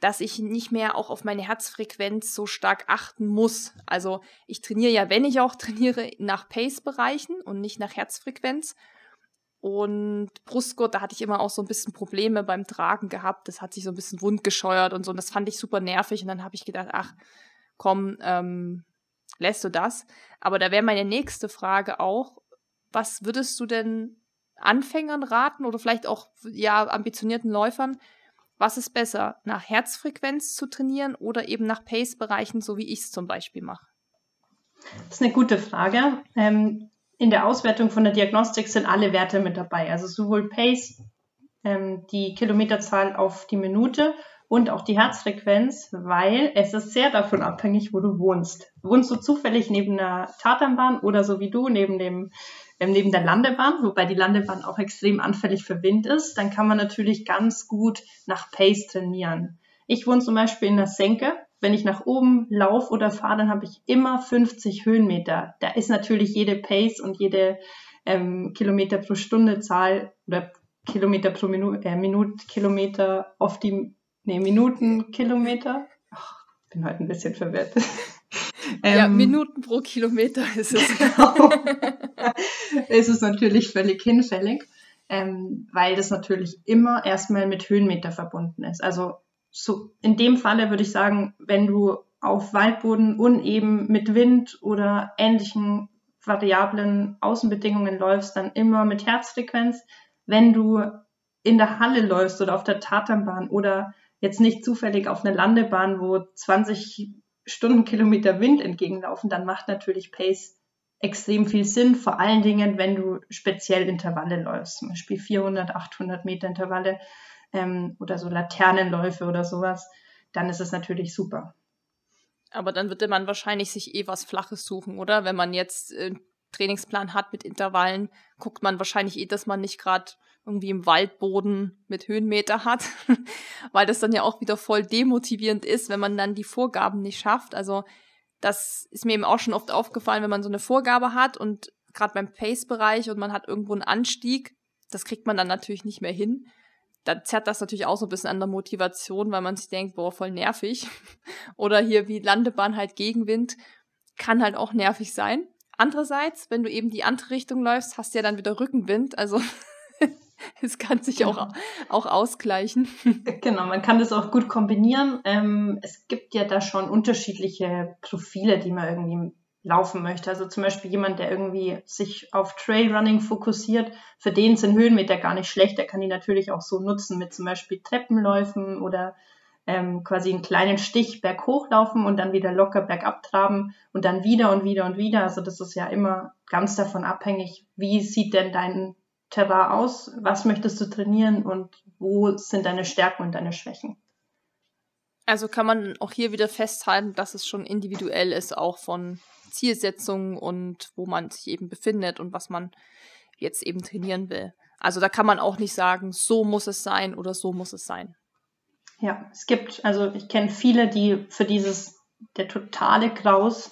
dass ich nicht mehr auch auf meine Herzfrequenz so stark achten muss. Also ich trainiere ja, wenn ich auch trainiere, nach Pace-Bereichen und nicht nach Herzfrequenz. Und Brustgurt, da hatte ich immer auch so ein bisschen Probleme beim Tragen gehabt. Das hat sich so ein bisschen wundgescheuert und so. Und das fand ich super nervig. Und dann habe ich gedacht, ach, komm, ähm, lässt du das? Aber da wäre meine nächste Frage auch, was würdest du denn Anfängern raten oder vielleicht auch ja ambitionierten Läufern, was ist besser, nach Herzfrequenz zu trainieren oder eben nach Pace-Bereichen, so wie ich es zum Beispiel mache? Das ist eine gute Frage. Ähm, in der Auswertung von der Diagnostik sind alle Werte mit dabei, also sowohl Pace, ähm, die Kilometerzahl auf die Minute und auch die Herzfrequenz, weil es ist sehr davon abhängig, wo du wohnst. Wohnst du zufällig neben einer Tatanbahn oder so wie du neben dem ähm, neben der Landebahn, wobei die Landebahn auch extrem anfällig für Wind ist, dann kann man natürlich ganz gut nach Pace trainieren. Ich wohne zum Beispiel in der Senke. Wenn ich nach oben laufe oder fahre, dann habe ich immer 50 Höhenmeter. Da ist natürlich jede Pace und jede ähm, Kilometer pro Stunde Zahl oder Kilometer pro Minute, äh, Minute, Kilometer auf die, nee, Minuten, Kilometer. Ach, bin heute ein bisschen verwirrt. ja, ähm, Minuten pro Kilometer ist es. Genau. ist es natürlich völlig hinfällig, ähm, weil das natürlich immer erstmal mit Höhenmeter verbunden ist. Also so in dem Falle würde ich sagen, wenn du auf Waldboden uneben mit Wind oder ähnlichen variablen Außenbedingungen läufst, dann immer mit Herzfrequenz. Wenn du in der Halle läufst oder auf der Tatanbahn oder jetzt nicht zufällig auf einer Landebahn, wo 20 Stundenkilometer Wind entgegenlaufen, dann macht natürlich Pace extrem viel Sinn, vor allen Dingen, wenn du speziell Intervalle läufst, zum Beispiel 400, 800 Meter Intervalle ähm, oder so Laternenläufe oder sowas, dann ist es natürlich super. Aber dann würde man wahrscheinlich sich eh was Flaches suchen, oder? Wenn man jetzt einen äh, Trainingsplan hat mit Intervallen, guckt man wahrscheinlich eh, dass man nicht gerade irgendwie im Waldboden mit Höhenmeter hat, weil das dann ja auch wieder voll demotivierend ist, wenn man dann die Vorgaben nicht schafft. Also das ist mir eben auch schon oft aufgefallen, wenn man so eine Vorgabe hat und gerade beim Pace-Bereich und man hat irgendwo einen Anstieg, das kriegt man dann natürlich nicht mehr hin. dann zerrt das natürlich auch so ein bisschen an der Motivation, weil man sich denkt, boah, voll nervig. Oder hier wie Landebahn halt Gegenwind, kann halt auch nervig sein. Andererseits, wenn du eben die andere Richtung läufst, hast du ja dann wieder Rückenwind. Also es kann sich auch, genau. auch ausgleichen. Genau, man kann das auch gut kombinieren. Ähm, es gibt ja da schon unterschiedliche Profile, die man irgendwie laufen möchte. Also zum Beispiel jemand, der irgendwie sich auf Trailrunning fokussiert, für den sind Höhenmeter gar nicht schlecht. Der kann die natürlich auch so nutzen mit zum Beispiel Treppenläufen oder ähm, quasi einen kleinen Stich berghoch laufen und dann wieder locker bergab traben und dann wieder und wieder und wieder. Also das ist ja immer ganz davon abhängig, wie sieht denn dein Terrain aus, was möchtest du trainieren und wo sind deine Stärken und deine Schwächen. Also kann man auch hier wieder festhalten, dass es schon individuell ist, auch von Zielsetzungen und wo man sich eben befindet und was man jetzt eben trainieren will. Also da kann man auch nicht sagen, so muss es sein oder so muss es sein. Ja, es gibt, also ich kenne viele, die für dieses, der totale Kraus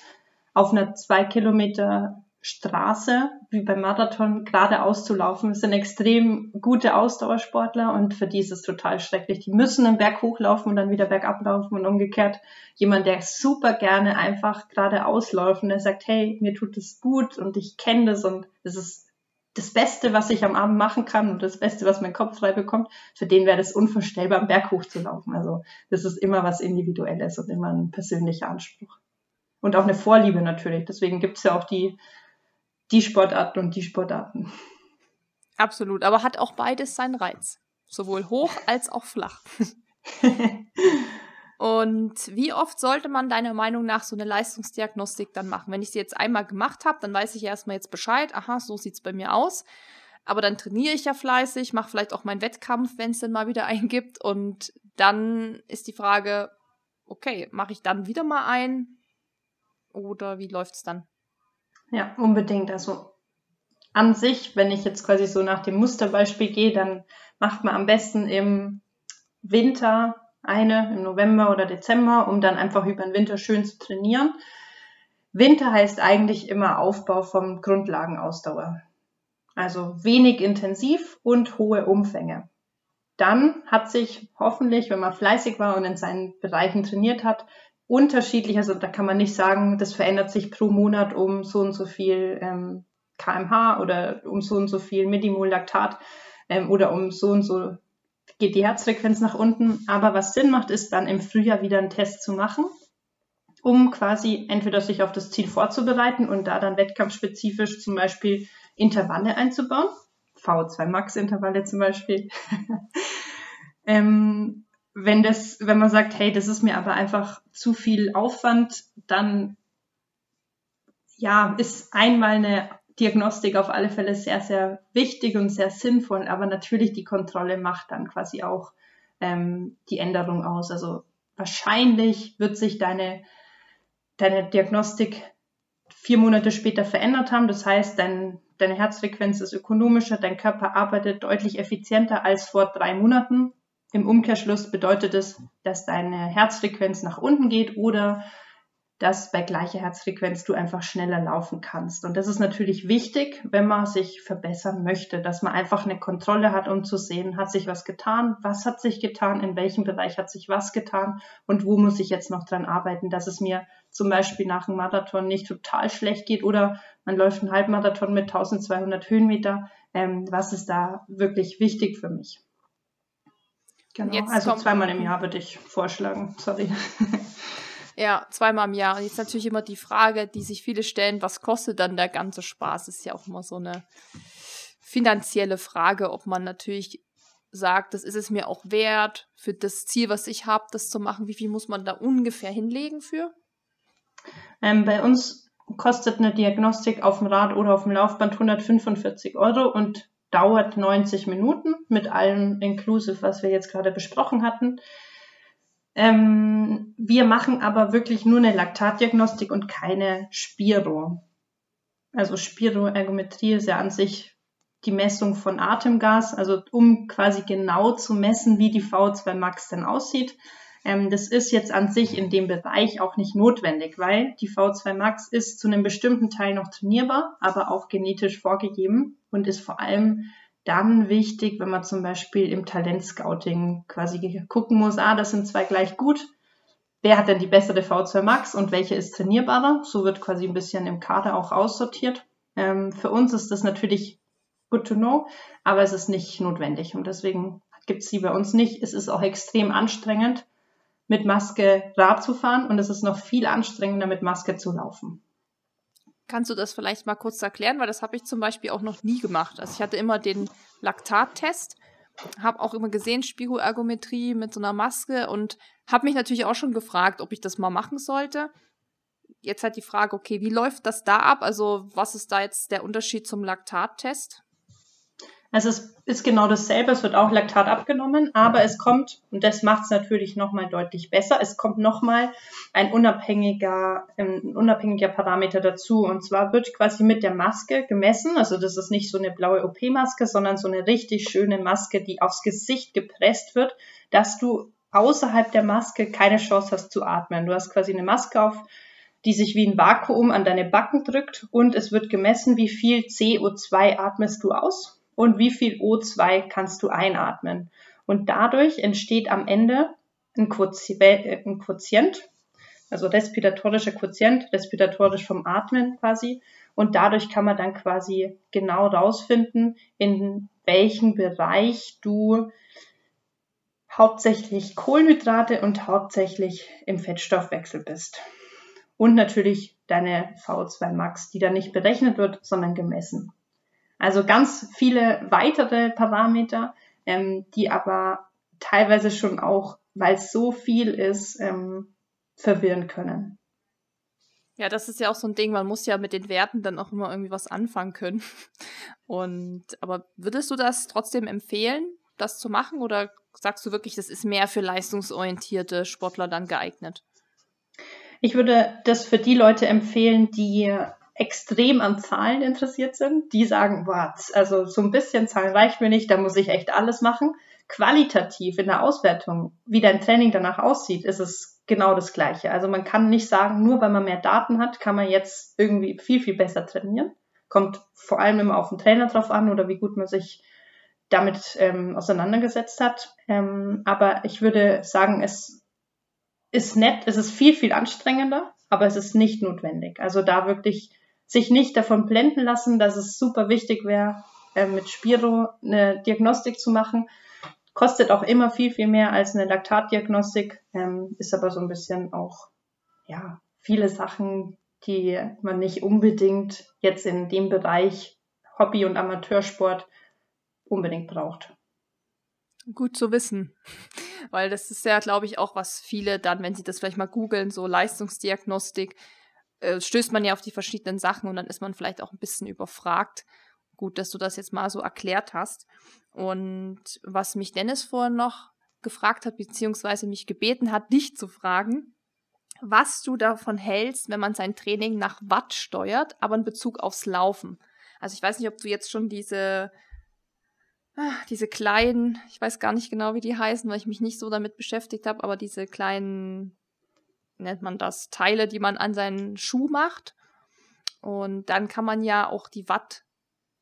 auf einer zwei Kilometer Straße, wie beim Marathon, geradeaus zu laufen, sind extrem gute Ausdauersportler und für die ist es total schrecklich. Die müssen einen Berg hochlaufen und dann wieder bergab laufen und umgekehrt. Jemand, der super gerne einfach geradeaus läuft und der sagt, hey, mir tut es gut und ich kenne das und es ist das Beste, was ich am Abend machen kann und das Beste, was mein Kopf frei bekommt, für den wäre das unvorstellbar, einen Berg hochzulaufen. Also das ist immer was Individuelles und immer ein persönlicher Anspruch. Und auch eine Vorliebe natürlich. Deswegen gibt es ja auch die die Sportarten und die Sportarten. Absolut, aber hat auch beides seinen Reiz. Sowohl hoch als auch flach. und wie oft sollte man deiner Meinung nach so eine Leistungsdiagnostik dann machen? Wenn ich sie jetzt einmal gemacht habe, dann weiß ich erstmal jetzt Bescheid, aha, so sieht es bei mir aus. Aber dann trainiere ich ja fleißig, mache vielleicht auch meinen Wettkampf, wenn es denn mal wieder einen gibt. Und dann ist die Frage, okay, mache ich dann wieder mal ein? Oder wie läuft es dann? Ja, unbedingt. Also an sich, wenn ich jetzt quasi so nach dem Musterbeispiel gehe, dann macht man am besten im Winter eine, im November oder Dezember, um dann einfach über den Winter schön zu trainieren. Winter heißt eigentlich immer Aufbau vom Grundlagenausdauer. Also wenig intensiv und hohe Umfänge. Dann hat sich hoffentlich, wenn man fleißig war und in seinen Bereichen trainiert hat, unterschiedlich. Also da kann man nicht sagen, das verändert sich pro Monat um so und so viel ähm, kmh oder um so und so viel Midimol-Laktat ähm, oder um so und so geht die Herzfrequenz nach unten. Aber was Sinn macht, ist dann im Frühjahr wieder einen Test zu machen, um quasi entweder sich auf das Ziel vorzubereiten und da dann wettkampfspezifisch zum Beispiel Intervalle einzubauen. V2 Max Intervalle zum Beispiel. ähm, wenn das, wenn man sagt, hey, das ist mir aber einfach zu viel Aufwand, dann ja, ist einmal eine Diagnostik auf alle Fälle sehr, sehr wichtig und sehr sinnvoll, aber natürlich die Kontrolle macht dann quasi auch ähm, die Änderung aus. Also wahrscheinlich wird sich deine, deine Diagnostik vier Monate später verändert haben. Das heißt, dein, deine Herzfrequenz ist ökonomischer, dein Körper arbeitet deutlich effizienter als vor drei Monaten. Im Umkehrschluss bedeutet es, dass deine Herzfrequenz nach unten geht oder dass bei gleicher Herzfrequenz du einfach schneller laufen kannst. Und das ist natürlich wichtig, wenn man sich verbessern möchte, dass man einfach eine Kontrolle hat, um zu sehen, hat sich was getan, was hat sich getan, in welchem Bereich hat sich was getan und wo muss ich jetzt noch dran arbeiten, dass es mir zum Beispiel nach einem Marathon nicht total schlecht geht oder man läuft einen Halbmarathon mit 1200 Höhenmeter. Ähm, was ist da wirklich wichtig für mich? Genau, jetzt also zweimal im Jahr würde ich vorschlagen, sorry. Ja, zweimal im Jahr. Und jetzt natürlich immer die Frage, die sich viele stellen, was kostet dann der ganze Spaß? Ist ja auch immer so eine finanzielle Frage, ob man natürlich sagt, das ist es mir auch wert, für das Ziel, was ich habe, das zu machen. Wie viel muss man da ungefähr hinlegen für? Ähm, bei uns kostet eine Diagnostik auf dem Rad oder auf dem Laufband 145 Euro und dauert 90 Minuten mit allem inclusive, was wir jetzt gerade besprochen hatten. Ähm, wir machen aber wirklich nur eine Laktatdiagnostik und keine Spiro. Also Spiroergometrie ist ja an sich die Messung von Atemgas, also um quasi genau zu messen, wie die V2 Max denn aussieht. Ähm, das ist jetzt an sich in dem Bereich auch nicht notwendig, weil die V2 Max ist zu einem bestimmten Teil noch trainierbar, aber auch genetisch vorgegeben und ist vor allem dann wichtig, wenn man zum Beispiel im Talentscouting quasi gucken muss, ah, das sind zwei gleich gut. Wer hat denn die bessere V2 Max und welche ist trainierbarer? So wird quasi ein bisschen im Kader auch aussortiert. Ähm, für uns ist das natürlich good to know, aber es ist nicht notwendig und deswegen gibt es sie bei uns nicht. Es ist auch extrem anstrengend, mit Maske Rad zu fahren und es ist noch viel anstrengender, mit Maske zu laufen. Kannst du das vielleicht mal kurz erklären? Weil das habe ich zum Beispiel auch noch nie gemacht. Also ich hatte immer den Laktattest, habe auch immer gesehen, Spiroergometrie mit so einer Maske und habe mich natürlich auch schon gefragt, ob ich das mal machen sollte. Jetzt halt die Frage, okay, wie läuft das da ab? Also was ist da jetzt der Unterschied zum Laktattest? Also es ist genau dasselbe, es wird auch Laktat abgenommen, aber es kommt, und das macht es natürlich nochmal deutlich besser, es kommt nochmal ein unabhängiger, ein unabhängiger Parameter dazu. Und zwar wird quasi mit der Maske gemessen, also das ist nicht so eine blaue OP-Maske, sondern so eine richtig schöne Maske, die aufs Gesicht gepresst wird, dass du außerhalb der Maske keine Chance hast zu atmen. Du hast quasi eine Maske auf, die sich wie ein Vakuum an deine Backen drückt und es wird gemessen, wie viel CO2 atmest du aus und wie viel O2 kannst du einatmen. Und dadurch entsteht am Ende ein, Quotient, also respiratorischer Quotient, respiratorisch vom Atmen quasi. Und dadurch kann man dann quasi genau rausfinden, in welchem Bereich du hauptsächlich Kohlenhydrate und hauptsächlich im Fettstoffwechsel bist. Und natürlich deine VO2 Max, die dann nicht berechnet wird, sondern gemessen. Also ganz viele weitere Parameter, ähm, die aber teilweise schon auch, weil es so viel ist, ähm, verwirren können. Ja, das ist ja auch so ein Ding, man muss ja mit den Werten dann auch immer irgendwie was anfangen können. Und aber würdest du das trotzdem empfehlen, das zu machen oder sagst du wirklich, das ist mehr für leistungsorientierte Sportler dann geeignet? Ich würde das für die Leute empfehlen, die extrem an Zahlen interessiert sind, die sagen, was, also so ein bisschen Zahlen reicht mir nicht, da muss ich echt alles machen. Qualitativ in der Auswertung, wie dein Training danach aussieht, ist es genau das Gleiche. Also man kann nicht sagen, nur weil man mehr Daten hat, kann man jetzt irgendwie viel, viel besser trainieren. Kommt vor allem immer auf den Trainer drauf an oder wie gut man sich damit ähm, auseinandergesetzt hat. Ähm, aber ich würde sagen, es ist nett, es ist viel, viel anstrengender, aber es ist nicht notwendig. Also da wirklich sich nicht davon blenden lassen, dass es super wichtig wäre, äh, mit Spiro eine Diagnostik zu machen. Kostet auch immer viel, viel mehr als eine Laktatdiagnostik, ähm, ist aber so ein bisschen auch, ja, viele Sachen, die man nicht unbedingt jetzt in dem Bereich Hobby- und Amateursport unbedingt braucht. Gut zu wissen. Weil das ist ja, glaube ich, auch, was viele dann, wenn sie das vielleicht mal googeln, so Leistungsdiagnostik, äh, stößt man ja auf die verschiedenen Sachen und dann ist man vielleicht auch ein bisschen überfragt. Gut, dass du das jetzt mal so erklärt hast. Und was mich Dennis vorhin noch gefragt hat, beziehungsweise mich gebeten hat, dich zu fragen, was du davon hältst, wenn man sein Training nach Watt steuert, aber in Bezug aufs Laufen. Also ich weiß nicht, ob du jetzt schon diese, ah, diese kleinen, ich weiß gar nicht genau, wie die heißen, weil ich mich nicht so damit beschäftigt habe, aber diese kleinen nennt man das, Teile, die man an seinen Schuh macht. Und dann kann man ja auch die Watt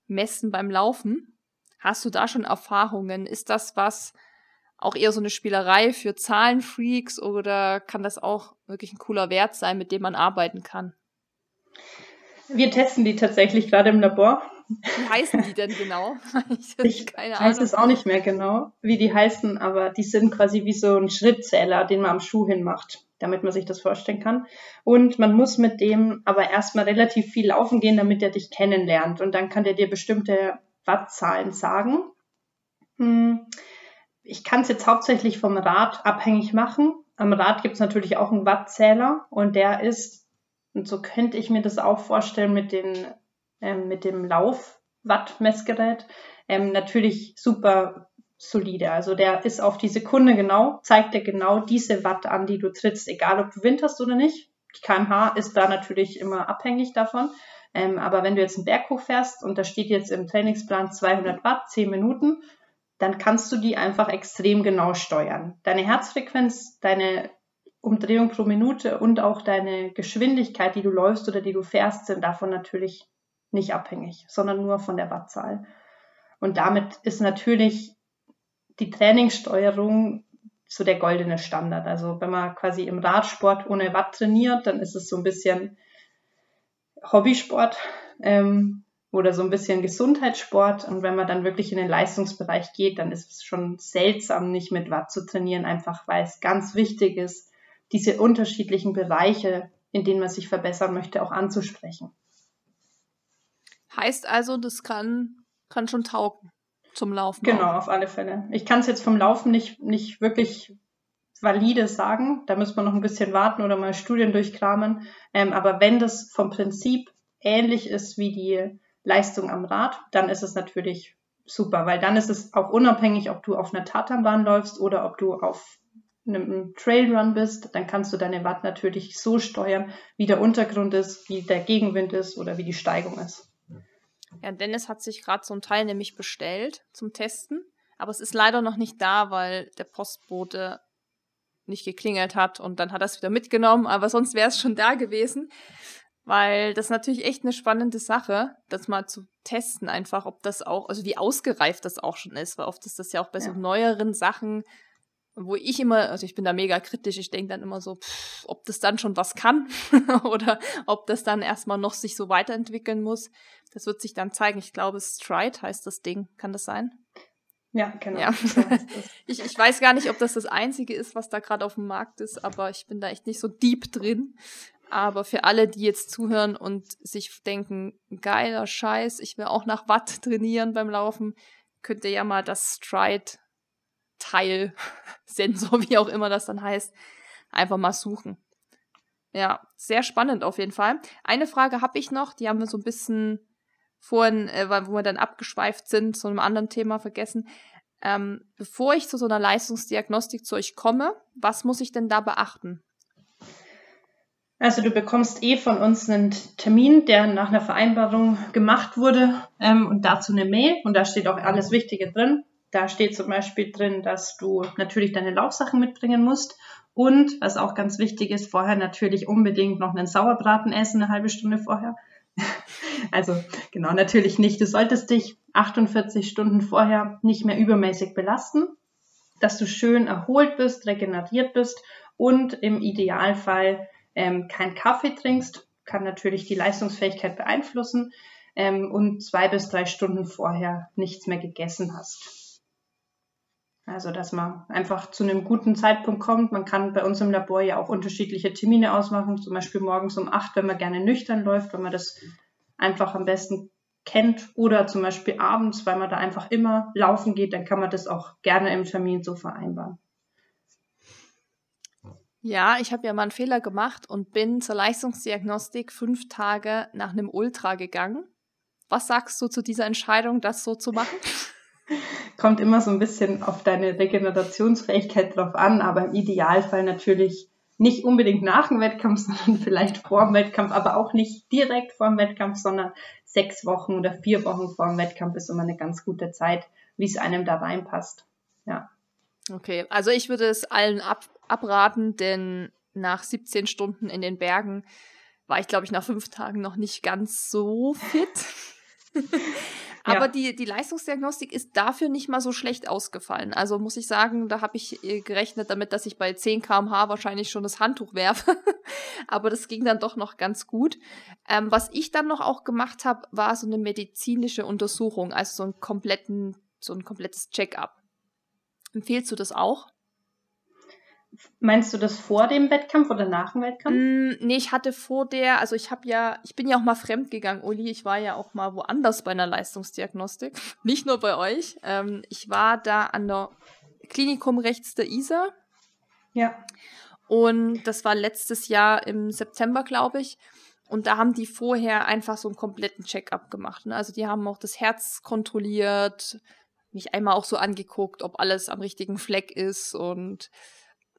messen beim Laufen. Hast du da schon Erfahrungen? Ist das was auch eher so eine Spielerei für Zahlenfreaks oder kann das auch wirklich ein cooler Wert sein, mit dem man arbeiten kann? Wir testen die tatsächlich gerade im Labor. Wie heißen die denn genau? ich keine weiß Ahnung. es auch nicht mehr genau, wie die heißen, aber die sind quasi wie so ein Schrittzähler, den man am Schuh hinmacht damit man sich das vorstellen kann. Und man muss mit dem aber erstmal relativ viel laufen gehen, damit er dich kennenlernt. Und dann kann der dir bestimmte Wattzahlen sagen. Hm, ich kann es jetzt hauptsächlich vom Rad abhängig machen. Am Rad gibt es natürlich auch einen Wattzähler und der ist, und so könnte ich mir das auch vorstellen mit, den, äh, mit dem Lauf-Watt-Messgerät, ähm, natürlich super solide. Also der ist auf die Sekunde genau, zeigt dir genau diese Watt an, die du trittst, egal ob du Wind hast oder nicht. Die kmh ist da natürlich immer abhängig davon. Ähm, aber wenn du jetzt einen Berg hochfährst und da steht jetzt im Trainingsplan 200 Watt, 10 Minuten, dann kannst du die einfach extrem genau steuern. Deine Herzfrequenz, deine Umdrehung pro Minute und auch deine Geschwindigkeit, die du läufst oder die du fährst, sind davon natürlich nicht abhängig, sondern nur von der Wattzahl. Und damit ist natürlich die Trainingssteuerung so der goldene Standard. Also wenn man quasi im Radsport ohne Watt trainiert, dann ist es so ein bisschen Hobbysport ähm, oder so ein bisschen Gesundheitssport. Und wenn man dann wirklich in den Leistungsbereich geht, dann ist es schon seltsam, nicht mit Watt zu trainieren, einfach weil es ganz wichtig ist, diese unterschiedlichen Bereiche, in denen man sich verbessern möchte, auch anzusprechen. Heißt also, das kann, kann schon taugen zum Laufen. Genau, auch. auf alle Fälle. Ich kann es jetzt vom Laufen nicht, nicht wirklich valide sagen. Da muss man noch ein bisschen warten oder mal Studien durchkramen. Ähm, aber wenn das vom Prinzip ähnlich ist wie die Leistung am Rad, dann ist es natürlich super, weil dann ist es auch unabhängig, ob du auf einer Tatanbahn läufst oder ob du auf einem Trailrun bist, dann kannst du deine Watt natürlich so steuern, wie der Untergrund ist, wie der Gegenwind ist oder wie die Steigung ist. Ja, Dennis hat sich gerade so ein Teil nämlich bestellt zum Testen, aber es ist leider noch nicht da, weil der Postbote nicht geklingelt hat und dann hat er es wieder mitgenommen, aber sonst wäre es schon da gewesen, weil das natürlich echt eine spannende Sache, das mal zu testen einfach, ob das auch, also wie ausgereift das auch schon ist, weil oft ist das ja auch bei ja. so neueren Sachen, wo ich immer, also ich bin da mega kritisch, ich denke dann immer so, pff, ob das dann schon was kann oder ob das dann erstmal noch sich so weiterentwickeln muss. Das wird sich dann zeigen. Ich glaube, Stride heißt das Ding. Kann das sein? Ja, genau. Ja. ich, ich weiß gar nicht, ob das das Einzige ist, was da gerade auf dem Markt ist, aber ich bin da echt nicht so deep drin. Aber für alle, die jetzt zuhören und sich denken, geiler Scheiß, ich will auch nach Watt trainieren beim Laufen, könnt ihr ja mal das Stride Teil, Sensor, wie auch immer das dann heißt, einfach mal suchen. Ja, sehr spannend auf jeden Fall. Eine Frage habe ich noch, die haben wir so ein bisschen vorhin, äh, wo wir dann abgeschweift sind, zu einem anderen Thema vergessen. Ähm, bevor ich zu so einer Leistungsdiagnostik zu euch komme, was muss ich denn da beachten? Also du bekommst eh von uns einen Termin, der nach einer Vereinbarung gemacht wurde ähm, und dazu eine Mail und da steht auch alles Wichtige drin. Da steht zum Beispiel drin, dass du natürlich deine Laufsachen mitbringen musst und was auch ganz wichtig ist, vorher natürlich unbedingt noch einen Sauerbraten essen, eine halbe Stunde vorher. Also genau, natürlich nicht. Du solltest dich 48 Stunden vorher nicht mehr übermäßig belasten, dass du schön erholt bist, regeneriert bist und im Idealfall ähm, kein Kaffee trinkst, kann natürlich die Leistungsfähigkeit beeinflussen ähm, und zwei bis drei Stunden vorher nichts mehr gegessen hast. Also, dass man einfach zu einem guten Zeitpunkt kommt. Man kann bei uns im Labor ja auch unterschiedliche Termine ausmachen, zum Beispiel morgens um acht, wenn man gerne nüchtern läuft, wenn man das einfach am besten kennt oder zum Beispiel abends, weil man da einfach immer laufen geht, dann kann man das auch gerne im Termin so vereinbaren. Ja, ich habe ja mal einen Fehler gemacht und bin zur Leistungsdiagnostik fünf Tage nach einem Ultra gegangen. Was sagst du zu dieser Entscheidung, das so zu machen? Kommt immer so ein bisschen auf deine Regenerationsfähigkeit drauf an, aber im Idealfall natürlich nicht unbedingt nach dem Wettkampf, sondern vielleicht vor dem Wettkampf, aber auch nicht direkt vor dem Wettkampf, sondern sechs Wochen oder vier Wochen vor dem Wettkampf ist immer eine ganz gute Zeit, wie es einem da reinpasst. Ja. Okay, also ich würde es allen ab, abraten, denn nach 17 Stunden in den Bergen war ich, glaube ich, nach fünf Tagen noch nicht ganz so fit. Aber ja. die, die Leistungsdiagnostik ist dafür nicht mal so schlecht ausgefallen. Also muss ich sagen, da habe ich äh, gerechnet damit, dass ich bei 10 kmh wahrscheinlich schon das Handtuch werfe. Aber das ging dann doch noch ganz gut. Ähm, was ich dann noch auch gemacht habe, war so eine medizinische Untersuchung, also so, einen kompletten, so ein komplettes Check-up. Empfehlst du das auch? Meinst du das vor dem Wettkampf oder nach dem Wettkampf? Mm, nee, ich hatte vor der, also ich habe ja, ich bin ja auch mal fremd gegangen, Uli. Ich war ja auch mal woanders bei einer Leistungsdiagnostik. Nicht nur bei euch. Ähm, ich war da an der Klinikum rechts der Isar. Ja. Und das war letztes Jahr im September, glaube ich. Und da haben die vorher einfach so einen kompletten Check-up gemacht. Ne? Also die haben auch das Herz kontrolliert, mich einmal auch so angeguckt, ob alles am richtigen Fleck ist und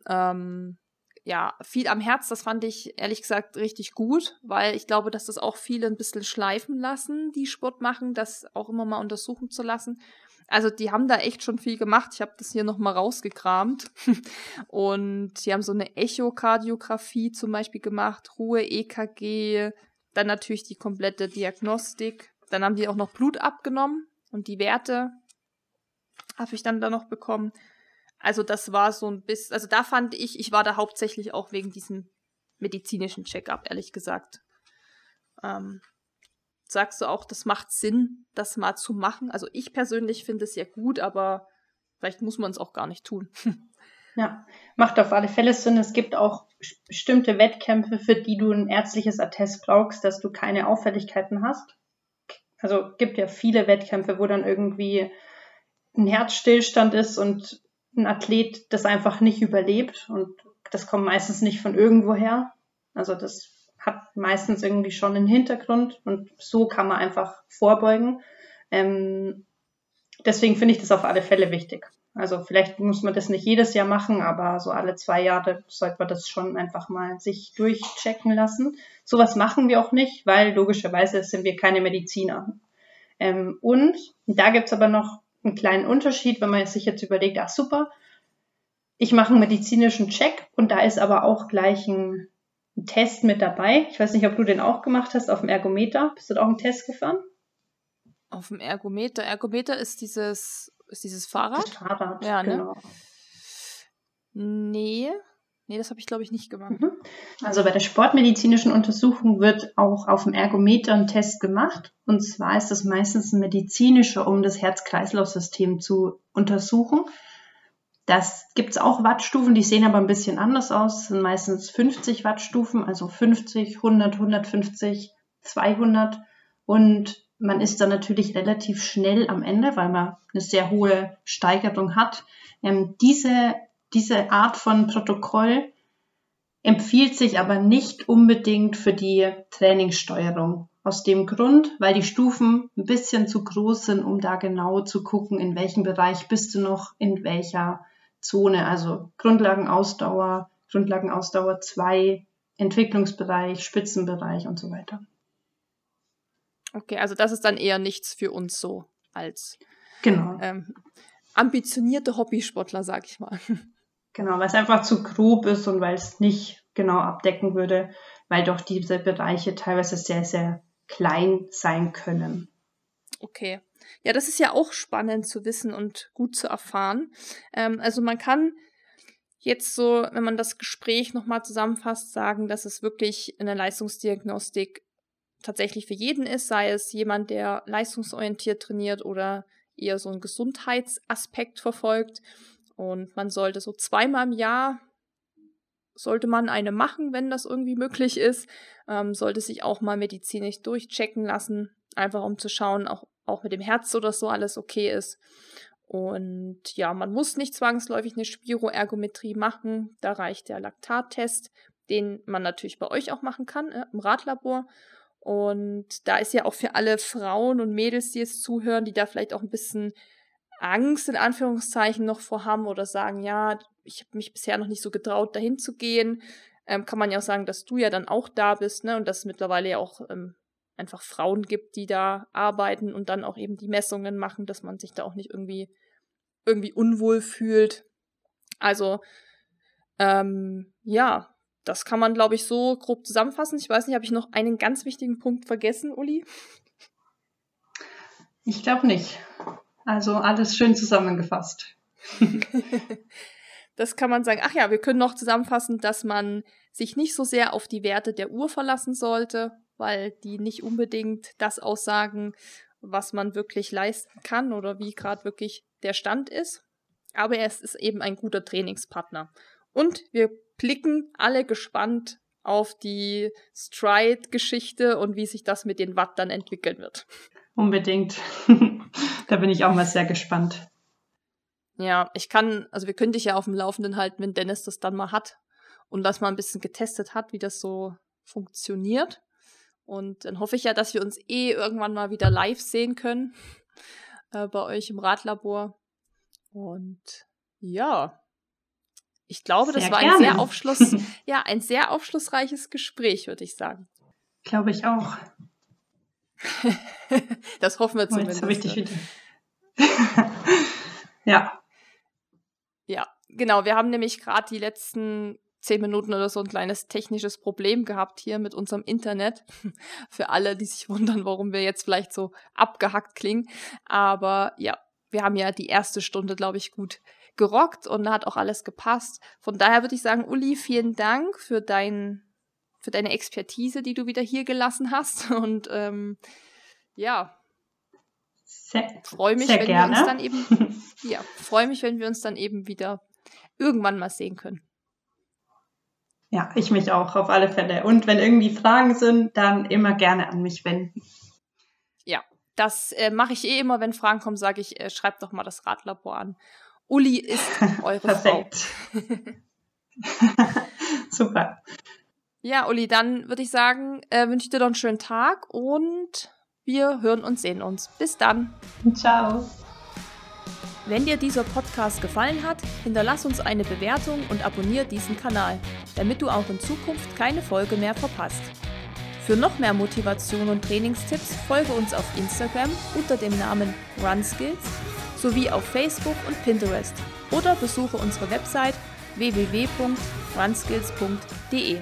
ähm, ja, viel am Herz, das fand ich ehrlich gesagt richtig gut, weil ich glaube, dass das auch viele ein bisschen schleifen lassen, die Sport machen, das auch immer mal untersuchen zu lassen. Also die haben da echt schon viel gemacht. Ich habe das hier nochmal rausgekramt. Und die haben so eine Echokardiographie zum Beispiel gemacht, Ruhe, EKG, dann natürlich die komplette Diagnostik. Dann haben die auch noch Blut abgenommen und die Werte habe ich dann da noch bekommen. Also das war so ein bisschen, also da fand ich, ich war da hauptsächlich auch wegen diesem medizinischen Check-up, ehrlich gesagt. Ähm, sagst du auch, das macht Sinn, das mal zu machen? Also ich persönlich finde es ja gut, aber vielleicht muss man es auch gar nicht tun. Ja, macht auf alle Fälle Sinn. Es gibt auch bestimmte Wettkämpfe, für die du ein ärztliches Attest brauchst, dass du keine Auffälligkeiten hast. Also gibt ja viele Wettkämpfe, wo dann irgendwie ein Herzstillstand ist und ein Athlet das einfach nicht überlebt und das kommt meistens nicht von irgendwoher. Also das hat meistens irgendwie schon einen Hintergrund und so kann man einfach vorbeugen. Ähm, deswegen finde ich das auf alle Fälle wichtig. Also vielleicht muss man das nicht jedes Jahr machen, aber so alle zwei Jahre sollte man das schon einfach mal sich durchchecken lassen. Sowas machen wir auch nicht, weil logischerweise sind wir keine Mediziner. Ähm, und da gibt's aber noch einen kleinen Unterschied, wenn man sich jetzt überlegt, ach super, ich mache einen medizinischen Check und da ist aber auch gleich ein, ein Test mit dabei. Ich weiß nicht, ob du den auch gemacht hast auf dem Ergometer. Bist du da auch einen Test gefahren? Auf dem Ergometer. Ergometer ist dieses ist dieses Fahrrad? Das Fahrrad, ja, ne? genau. Nee, nee, das habe ich glaube ich nicht gemacht. Mhm. Also bei der sportmedizinischen Untersuchung wird auch auf dem Ergometer ein Test gemacht. Und zwar ist das meistens ein medizinischer, um das Herz-Kreislauf-System zu untersuchen. Das gibt es auch Wattstufen, die sehen aber ein bisschen anders aus. Das sind meistens 50 Wattstufen, also 50, 100, 150, 200. Und man ist dann natürlich relativ schnell am Ende, weil man eine sehr hohe Steigerung hat. Ähm, diese, diese Art von Protokoll empfiehlt sich aber nicht unbedingt für die Trainingssteuerung. Aus dem Grund, weil die Stufen ein bisschen zu groß sind, um da genau zu gucken, in welchem Bereich bist du noch, in welcher Zone. Also Grundlagenausdauer, Grundlagenausdauer 2, Entwicklungsbereich, Spitzenbereich und so weiter. Okay, also das ist dann eher nichts für uns so als genau. ähm, ambitionierte Hobbysportler, sag ich mal. Genau, weil es einfach zu grob ist und weil es nicht genau abdecken würde, weil doch diese Bereiche teilweise sehr, sehr klein sein können. Okay. Ja, das ist ja auch spannend zu wissen und gut zu erfahren. Ähm, also man kann jetzt so, wenn man das Gespräch nochmal zusammenfasst, sagen, dass es wirklich in der Leistungsdiagnostik tatsächlich für jeden ist, sei es jemand, der leistungsorientiert trainiert oder eher so einen Gesundheitsaspekt verfolgt. Und man sollte so zweimal im Jahr sollte man eine machen, wenn das irgendwie möglich ist. Ähm, sollte sich auch mal medizinisch durchchecken lassen, einfach um zu schauen, auch, auch mit dem Herz oder so alles okay ist. Und ja, man muss nicht zwangsläufig eine Spiroergometrie machen. Da reicht der Laktattest, den man natürlich bei euch auch machen kann äh, im Radlabor. Und da ist ja auch für alle Frauen und Mädels, die jetzt zuhören, die da vielleicht auch ein bisschen Angst in Anführungszeichen noch vorhaben oder sagen, ja, ich habe mich bisher noch nicht so getraut, dahin zu gehen, ähm, kann man ja auch sagen, dass du ja dann auch da bist, ne? Und dass es mittlerweile ja auch ähm, einfach Frauen gibt, die da arbeiten und dann auch eben die Messungen machen, dass man sich da auch nicht irgendwie irgendwie unwohl fühlt. Also ähm, ja, das kann man, glaube ich, so grob zusammenfassen. Ich weiß nicht, habe ich noch einen ganz wichtigen Punkt vergessen, Uli? Ich glaube nicht. Also alles schön zusammengefasst. das kann man sagen. Ach ja, wir können noch zusammenfassen, dass man sich nicht so sehr auf die Werte der Uhr verlassen sollte, weil die nicht unbedingt das aussagen, was man wirklich leisten kann oder wie gerade wirklich der Stand ist. Aber es ist eben ein guter Trainingspartner. Und wir blicken alle gespannt auf die Stride-Geschichte und wie sich das mit den Watt dann entwickeln wird. Unbedingt. da bin ich auch mal sehr gespannt. Ja, ich kann, also wir können dich ja auf dem Laufenden halten, wenn Dennis das dann mal hat und das mal ein bisschen getestet hat, wie das so funktioniert. Und dann hoffe ich ja, dass wir uns eh irgendwann mal wieder live sehen können äh, bei euch im Radlabor. Und ja, ich glaube, sehr das war gerne. ein sehr Aufschluss, ja, ein sehr aufschlussreiches Gespräch, würde ich sagen. Glaube ich auch. das hoffen wir zumindest. Oh, jetzt ich dich wieder. ja. Ja, genau. Wir haben nämlich gerade die letzten zehn Minuten oder so ein kleines technisches Problem gehabt hier mit unserem Internet. Für alle, die sich wundern, warum wir jetzt vielleicht so abgehackt klingen. Aber ja, wir haben ja die erste Stunde, glaube ich, gut gerockt und da hat auch alles gepasst. Von daher würde ich sagen, Uli, vielen Dank für dein, für deine Expertise, die du wieder hier gelassen hast. Und ähm, ja, freue mich, wenn gerne. wir uns dann eben, ja, freue mich, wenn wir uns dann eben wieder irgendwann mal sehen können. Ja, ich mich auch auf alle Fälle. Und wenn irgendwie Fragen sind, dann immer gerne an mich wenden. Ja, das äh, mache ich eh immer, wenn Fragen kommen, sage ich, äh, schreibt doch mal das Radlabor an. Uli ist eure Perfekt. Frau. Super. Ja, Uli, dann würde ich sagen, äh, wünsche ich dir noch einen schönen Tag und wir hören und sehen uns. Bis dann. Ciao. Wenn dir dieser Podcast gefallen hat, hinterlass uns eine Bewertung und abonniere diesen Kanal, damit du auch in Zukunft keine Folge mehr verpasst. Für noch mehr Motivation und Trainingstipps folge uns auf Instagram unter dem Namen RunSkills sowie auf Facebook und Pinterest oder besuche unsere Website www.runskills.de.